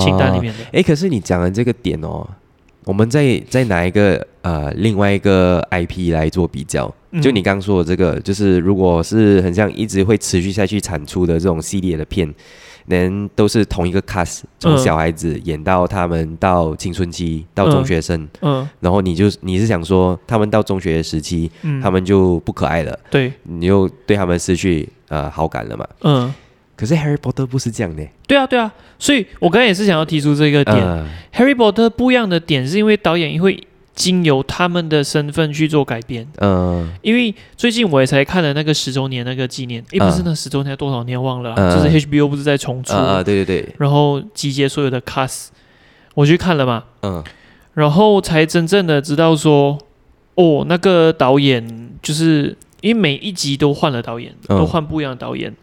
清单里面的。哎、可是你讲的这个点哦，我们再再拿一个呃另外一个 IP 来做比较，嗯。就你刚刚说的这个，就是如果是很像一直会持续下去产出的这种系列的片，能都是同一个 cast，从嗯小孩子演到他们到青春期到中学生，嗯。然后你就你是想说他们到中学时期，嗯，他们就不可爱了，对，你又对他们失去呃好感了嘛？嗯，可是 Harry Potter 不是这样的，对啊对啊，所以我刚才也是想要提出这个点。呃 Harry Potter 不一样的点是因为导演会经由他们的身份去做改编。嗯。因为最近我也才看了那个十周年那个纪念，诶，不是嗯。那十周年多少年忘了就是 HBO 不是在重出，呃呃，对对对，然后集结所有的 cast，我去看了嘛，嗯。然后才真正的知道说，哦，那个导演就是因为每一集都换了导演，嗯。都换不一样的导演，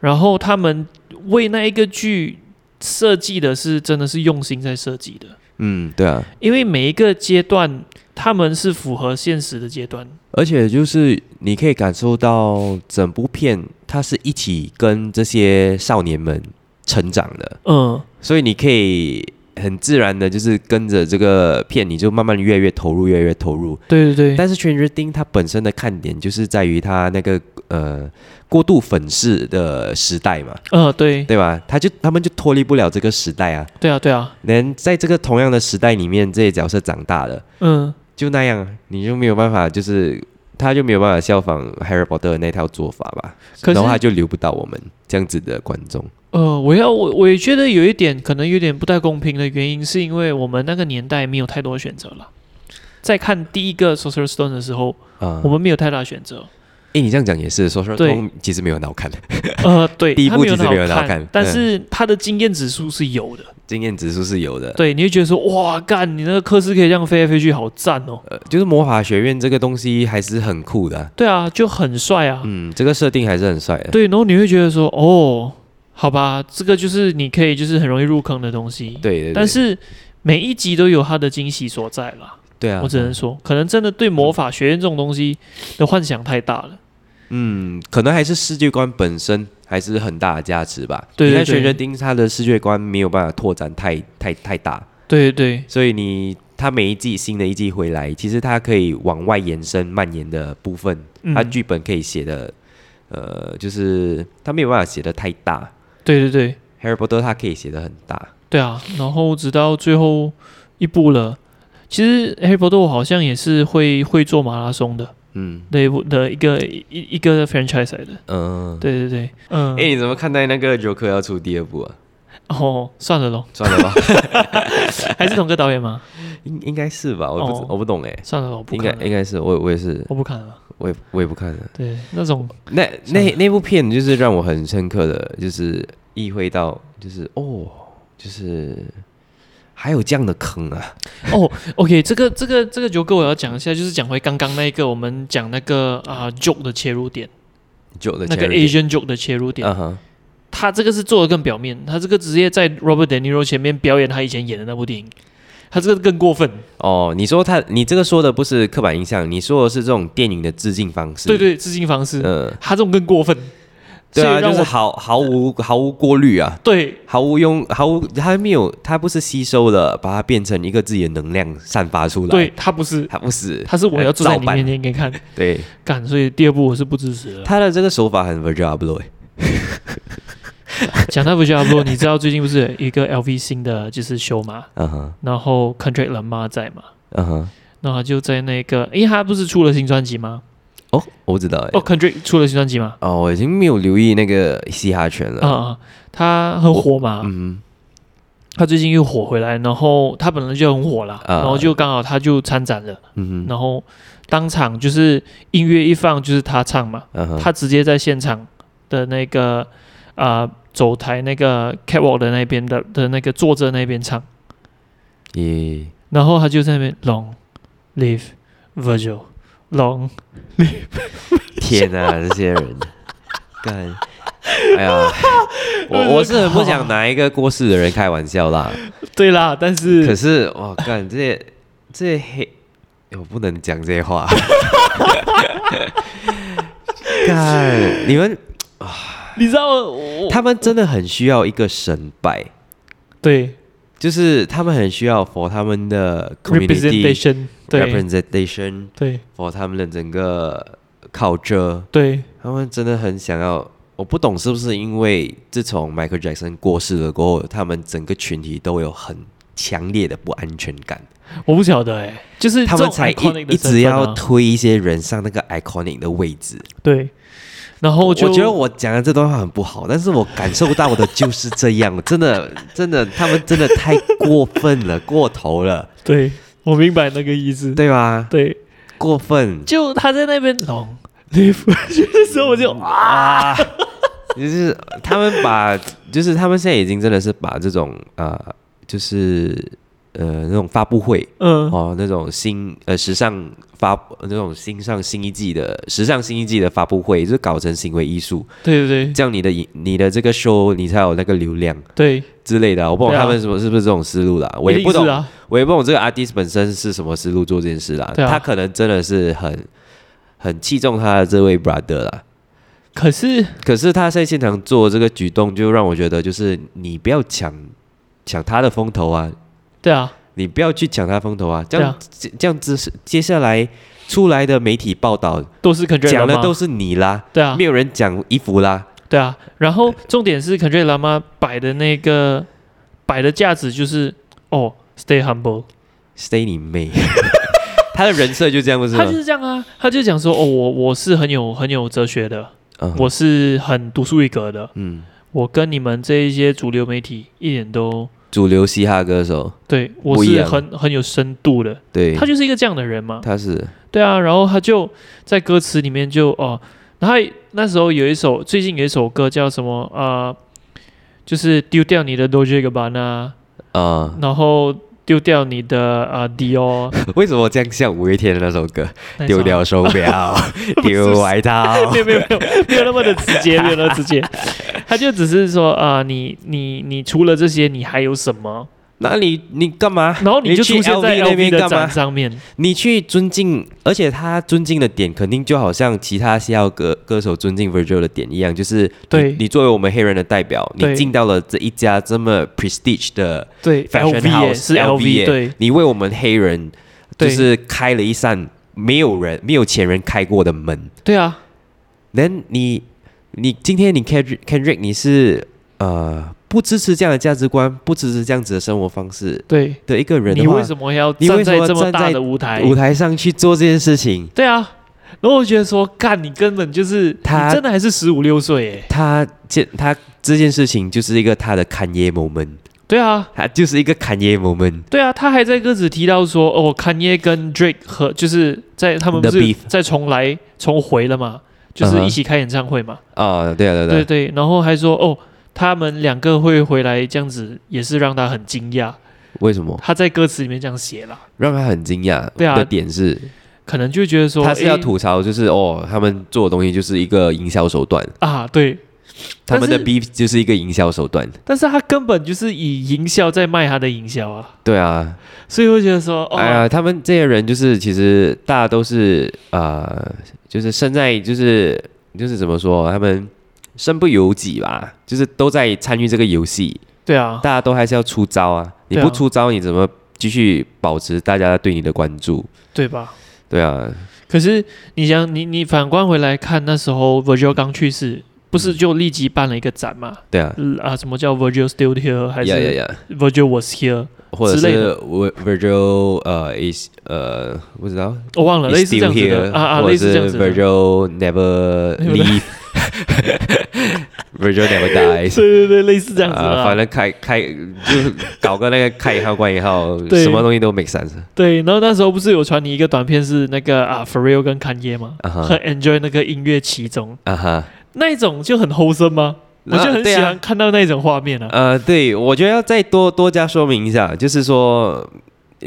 然后他们为那一个剧设计的是真的是用心在设计的，嗯，对啊。因为每一个阶段他们是符合现实的阶段，而且就是你可以感受到整部片它是一起跟这些少年们成长的，嗯，所以你可以很自然的，就是跟着这个片，你就慢慢越来越投入，越来越投入。对对对，但是《全日丁》它本身的看点就是在于它那个呃过度粉饰的时代嘛，嗯，对对吧？他就他们就脱离不了这个时代啊。对啊对啊，连在这个同样的时代里面，这些角色长大了，嗯，就那样，你就没有办法，就是他就没有办法效仿 Harry Potter 的那套做法吧，可是然后他就留不到我们这样子的观众。呃，我要我我也觉得有一点可能有点不太公平的原因，是因为我们那个年代没有太多选择了。在看第一个 Sorcerer Stone 的时候，啊、我们没有太大选择。哎，你这样讲也是，s o c i a l Stone 其实没有很好看的，呃，对，第一部其实没有很好看嗯但是它的经验指数是有的。经验指数是有的。对，你会觉得说，哇，干，你那个科斯可以这样飞来飞去，好赞哦。呃，就是魔法学院这个东西还是很酷的啊、对啊，就很帅啊。嗯，这个设定还是很帅的。对，然后你会觉得说，哦，好吧，这个就是你可以就是很容易入坑的东西。对对对，但是每一集都有它的惊喜所在啦。对啊，我只能说，可能真的对魔法学院这种东西的幻想太大了。嗯，可能还是世界观本身还是很大的价值吧。对对对玄学丁他的世界观没有办法拓展太太太大，对对所以你他每一季新的一季回来，其实它可以往外延伸蔓延的部分，嗯它剧本可以写的，呃，就是他没有办法写的太大。对对对 Harry Potter 它可以写的很大，对啊！然后直到最后一部了，其实 Harry Potter 我好像也是会会做马拉松的嗯的一部的一个一一个 franchise 来的。嗯。对对对，嗯，哎、你怎么看待那个 Joker 要出第二部啊？哦，算了咯，算了吧，还是同个导演吗？应应该是吧，我不我不懂哎、算了，我不应该，应该是我我也是我不看了。我也我也不看了。对，那种那那那部片就是让我很深刻的，就是意会到，就是哦，就是还有这样的坑啊，哦，OK，这个这个这个九哥我要讲一下，就是讲回刚刚那个我们讲那个啊、joke 的切入点，，Joe 的那个 Asian joke 的切入点，他这个是做的更表面，他这个直接在 Robert De Niro 前面表演他以前演的那部电影，他这个更过分。哦，你说他，你这个说的不是刻板印象，你说的是这种电影的致敬方式，对，对，致敬方式，嗯，他这种更过分。对啊，就是毫毫无毫无过滤啊，对。毫无用，毫无他没有，他不是吸收了，把它变成一个自己的能量散发出来，对，，他不是，他不是，他是我要坐在你面前给你看，对，干，所以第二部我是不支持的。他的这个手法很 Virgil 欸 讲到不加不，你知道最近不是有一个 LV 新的就是秀嘛，嗯哼，然后 Contract 人妈在嘛，嗯哼，然后他就在那个，因为他不是出了新专辑吗？哦，我知道哎。哦，Kendrick 出了新专辑吗？哦，我已经没有留意那个嘻哈圈了。啊啊，他很火嘛，嗯他最近又火回来，然后他本来就很火啦，啊。然后就刚好他就参展了，嗯哼。然后当场就是音乐一放就是他唱嘛，他直接在现场的那个啊、走台那个 catwalk 的那边的的那个坐着那边唱，耶，然后他就在那边 Long live Virgil Long，live，天啊，这些人，干，哎呀，我我是很不想拿一个过世的人开玩笑啦。对啦，但是可是是哇，干这些这些黑，我不能讲这些话。干，你们你知道我他们真的很需要一个神拜，对。就是他们很需要 for 他们的 community representation 对。representation 对。for 他们的整个 culture，对。他们真的很想要。我不懂是不是因为自从 Michael Jackson 过世了过后，他们整个群体都有很强烈的不安全感，我不晓得哎、就是他们才一一直要推一些人上那个 iconic 的位置。对，然后我就觉得我讲的这段话很不好，但是我感受到的就是这样，真的真的，他们真的太过分了，过头了，对我明白那个意思，对吧？对，过分。就他在那边 long live，的时候我就啊，啊！就是他们把，就是他们现在已经真的是把这种呃，就是呃那种发布会嗯哦，那种新呃时尚发那种新上新一季的时尚新一季的发布会，就搞成行为艺术，对对对这样你的影你的这个 show 你才有那个流量对，之类的啊。我不懂他们什么是不是这种思路啦，我也不懂，啊，我也不懂这个 artist 本身是什么思路做这件事啦。啊他可能真的是很很器重他的这位 brother 啦。可是可是他在现场做这个举动，就让我觉得，就是你不要抢抢他的风头啊，对啊，你不要去抢他风头啊，这样、这这样子是接下来出来的媒体报道都是 Kendrick 讲的都是你啦，对啊。没有人讲衣服啦，对啊，然后重点是 Kendrick Lamar 摆的那个摆的价值就是哦，stay humble，stay 你妹，他的人设就这样不是吗？他就？是这样啊，他就讲说哦，我我是很有很有哲学的，嗯。我是很独树一格的，嗯，我跟你们这一些主流媒体一点都主流嘻哈歌手，对我是很很有深度的，对，他就是一个这样的人嘛。他是。对啊，然后他就在歌词里面就哦，然后他那时候有一首最近有一首歌叫什么呃，就是丢掉你的 Dolce Gabbana，啊、然后丢掉你的呃 Dior，为什么这样像五月天的那首歌？丢掉手表，丢外套。没，有没有没有没有那么的直接，没有那么直接，他就只是说啊、你你你除了这些，你还有什么？那你你干嘛？然后你就去出现在 LV 那 LV 的边干嘛展？上面，你去尊敬，而且他尊敬的点肯定就好像其他嘻哈歌歌手尊敬 Virgil 的点一样，就是你对你作为我们黑人的代表，你进到了这一家这么 prestige 的对耶 house，是 LV 对你为我们黑人就是开了一扇没有人没有前人开过的门。对啊，Then 你你今天你 Kendrick Kendrick 你是呃不支持这样的价值观，不支持这样子的生活方式对，的一个人的话你为什么要你为什站在这么大么站在的舞台？舞台上去做这件事情？对啊，然后我觉得说，干，你根本就是他你真的还是十五六岁诶。他这他这件事情就是一个他的侃耶 moment，对啊，他就是一个侃耶 moment。对啊，他还在歌词提到说，哦，坎耶跟 Drake 和就是在他们不 The 是 beef 再重来重回了嘛，就是嗯哼一起开演唱会嘛。啊，对啊，对啊对对啊，对，然后还说，哦，他们两个会回来这样子，也是让他很惊讶。为什么？他在歌词里面这样写了，让他很惊讶对啊。的点是，可能就觉得说，他是要吐槽，就是哦，他们做的东西就是一个营销手段，啊，对，他们的但是 beef 就是一个营销手段。但是他根本就是以营销在卖他的营销啊，对啊，所以我觉得说，哦，哎呀，他们这些人就是其实大家都是呃，就是身在就是就是怎么说，他们身不由己吧，就是都在参与这个游戏，对啊，大家都还是要出招啊！你不出招，你怎么继续保持大家对你的关注？对吧？对啊，可是你想，你你反观回来看，那时候 Virgil 刚去世，不是就立即办了一个展吗？对啊，呃啊，什么叫 Virgil still here，还是，Virgil was here？或者是 Virgil 呃 is 呃不知道我忘了，类似这样的啊啊，类似这样子的。Virgil never leave Virgil never dies。对对对，类似这样子啊，啊。反正开开就是搞个那个开一号关一号，什么东西都 make sense。对，然后那时候不是有传你一个短片是那个啊 f r e e l 跟侃耶吗？很 enjoy 那个音乐其中啊哈，那一种就很 wholesome 吗？我就很喜欢看到那种画面啊。呃，对，我觉得要再多多加说明一下，就是说，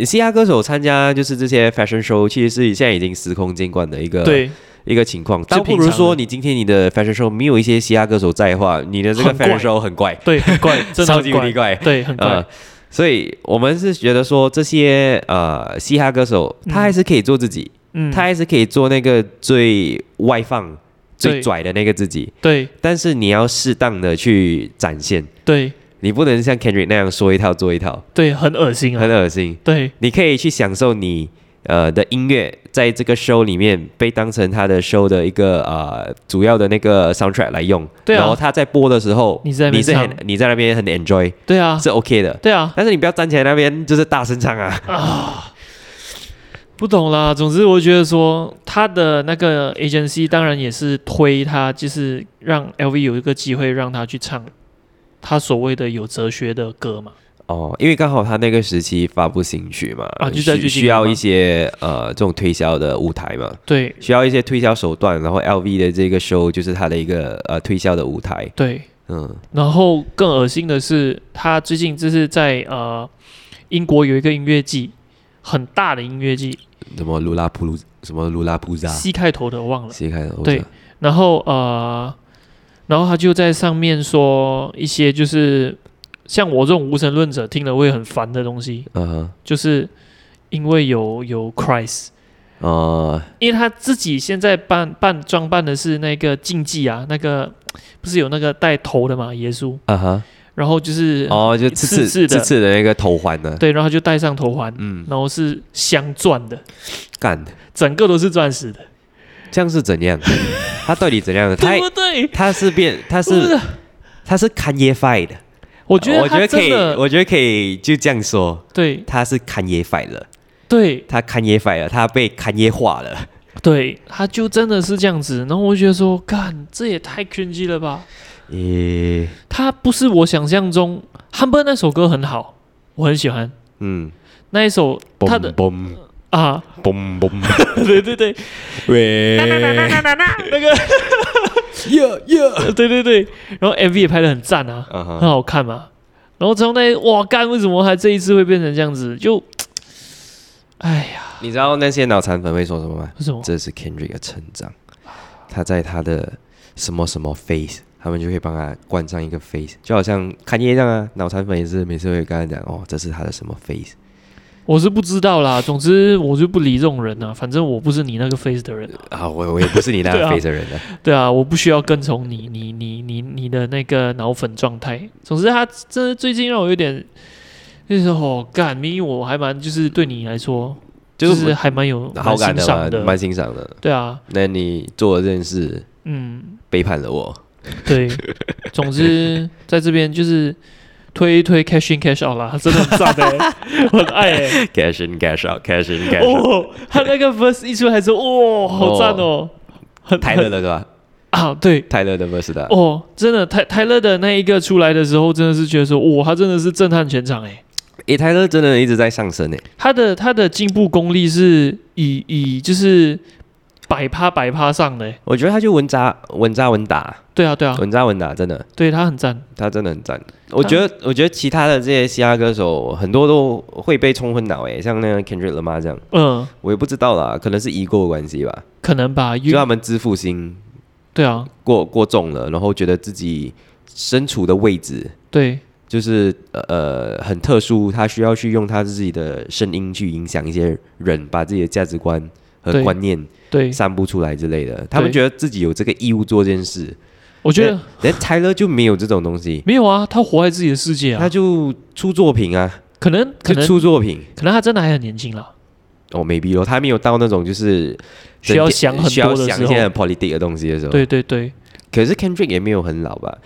嘻哈歌手参加就是这些 fashion show，其实是现在已经司空见惯的一个对，一个情况。是倒不如说，你今天你的 fashion show 没有一些嘻哈歌手在的话，你的这个 fashion show 很怪，对，很怪，真的超级无敌怪。对，很怪。呃，所以我们是觉得说，这些呃嘻哈歌手，他还是可以做自己，嗯，他还是可以做那个最外放、最拽的那个自己，对。但是你要适当的去展现，对。你不能像 Kendrick 那样说一套做一套，对，很恶心很啊。恶心。对。你可以去享受你呃的音乐，在这个 show 里面被当成他的 show 的一个呃主要的那个 soundtrack 来用，对啊。然后他在播的时候，你在你是很你在那边很 enjoy 对啊，是 OK 的，对啊，但是你不要站起来那边就是大声唱啊，不懂啦。总之，我觉得说他的那个 agency 当然也是推他，就是让 LV 有一个机会让他去唱他所谓的有哲学的歌嘛。哦，因为刚好他那个时期发布新曲嘛，啊就在需需要一些呃这种推销的舞台嘛，对。需要一些推销手段，然后 LV 的这个 show 就是他的一个呃推销的舞台，对，嗯。然后更恶心的是，他最近就是在呃英国有一个音乐季，很大的音乐季。什么卢拉普鲁什么卢拉普扎，C 开头的我忘了。C 开头对。然后呃，然后他就在上面说一些就是像我这种无神论者听了会很烦的东西，嗯哼。就是因为有有 Christ，呃因为他自己现在扮扮装扮的是那个竞技啊，那个不是有那个带头的嘛，耶稣，啊哈然后就是哦，就刺刺刺刺的。刺刺的那个头环呢，对，然后就戴上头环，嗯，然后是镶钻的，干。的，整个都是钻石的，这样是怎样？他到底怎样？的？他对不对？他是变他是是。他是 Kanye 的，我觉得我觉得可以，我觉得可以就这样说，对。他是 Kanye Fight 了，对。他 Kanye Fight 了，他被 Kanye 化了。对，他就真的是这样子，然后我就觉得说，干，这也太 cringy 了吧？诶，他不是我想象中，Humber 那首歌很好，我很喜欢。嗯，那一首他的嘣啊，嘣嘣，对对对，喂，那个 哟哟，对对对，然后 MV 也拍的很赞啊，很好看嘛。然后之后那哇干，为什么还这一次会变成这样子？就，哎呀，你知道那些脑残粉会说什么吗？为什么？这是 Kendrick 的成长，他在他的什么什么 face，他们就会帮他冠上一个 face，就好像看业这样啊，脑残粉也是每次会跟他讲哦，这是他的什么 face，我是不知道啦。总之我就不理这种人啊，反正我不是你那个 face 的人啊。啊，我我也不是你那个 face 的人啊，对啊，我不需要跟从你，你你你你的那个脑粉状态。总之，他真的最近让我有点，就是哦，干，明明我还蛮就是对你来说，就就是是还蛮有好感的嘛蛮欣赏，的，蛮欣赏的。对啊，那你做了这件事，嗯，背叛了我，对。总之，在这边就是推一推 cash in cash out 啦，他真的很赞的、我很爱哎、cash in cash out，cash in cash out，哦，他那个 verse 一出来之后，哇、好赞哦，很泰勒的对吧？啊，对。泰勒的 verse 的，哦，真的，泰泰勒的那一个出来的时候，真的是觉得说，哇，他真的是震撼全场哎！诶，泰勒真的一直在上升诶，他的他的进步功力是以以就是百趴百趴上的欸，我觉得他就稳扎稳扎稳打，对啊对啊，稳扎稳打，真的。对他很赞，他真的很赞。我觉得，我觉得其他的这些嘻哈歌手很多都会被冲昏脑诶，像那个 Kendrick Lamar 这样，嗯，我也不知道啦，可能是 ego 的关系吧，可能吧，就他们自负心对啊，过过重了，然后觉得自己身处的位置对。就是呃很特殊，他需要去用他自己的声音去影响一些人，把自己的价值观和对。观念对，散布出来之类的。他们觉得自己有这个义务做这件事，我觉得但 Tyler 就没有这种东西，没有啊，他活在自己的世界啊。他啊，就出作品啊，可能可就能出作品。可能他真的还很年轻了，哦，maybe 哦，他没有到那种就是需要想很多的时候。想一些很 politic 的东西的时候。对，对对，可是 Kendrick 也没有很老吧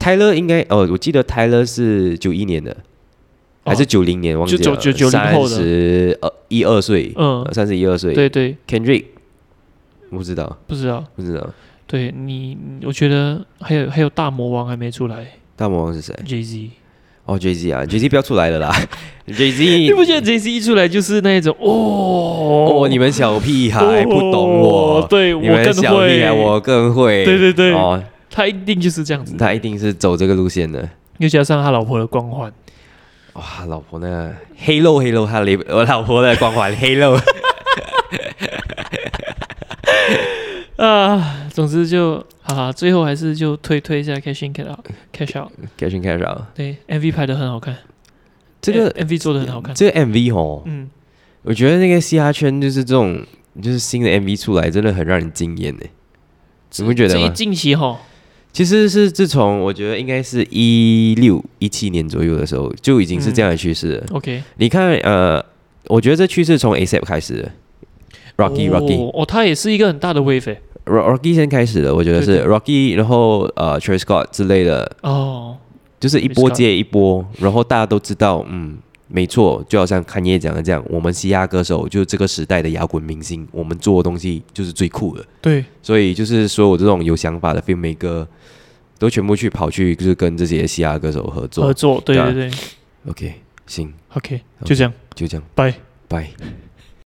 ？Tyler 应该哦，我记得 Tyler 是九一年的，还是九零年忘记了，就九九九零后的。三十二一二岁，嗯，三十一二岁。对对，，Kendrick，我不知道，不知道。不知道，对你，我觉得还有还有大魔王还没出来。大魔王是谁？，Jay Z。哦，Jay Z 啊，Jay Z 不要出来了啦，Jay Z，你不觉得 Jay Z 一出来就是那一种哦。哦，你们小屁孩不懂我。哦，对我更会，我更会，对对对。哦，他一定就是这样子，他一定是走这个路线的。又加上他老婆的光环，哇，老婆那个黑肉黑肉，他的我老婆的光环 黑肉，啊，总之就哈哈，最后还是就推推一下 Cash In Cash Out Cash Out，cash in cash out。对 MV 拍的很好看，这个 MV 做的很好看，这个 MV 哦，嗯，我觉得那个嘻哈圈就是这种，就是新的 MV 出来，真的很让人惊艳呢。你不觉得？近期哈，其实是自从我觉得应该是一六一七年左右的时候，就已经是这样的趋势了。OK 你看，呃，我觉得这趋势从 ASAP 开始的，Rocky、Rocky 哦，哦，他也是一个很大的 wave Rocky 先开始的，我觉得是 Rocky，然后呃 Scott 之类的，哦，就是一波接一波，然后大家都知道，嗯，没错，就好像侃爷讲的这样，我们嘻哈歌手就是这个时代的摇滚明星，我们做的东西就是最酷的，对，所以就是所有这种有想法的 filmmaker 都全部去跑去，就是跟这些嘻哈歌手合作。合作，对对对。OK，行，，OK，就这样，就这样，拜。拜。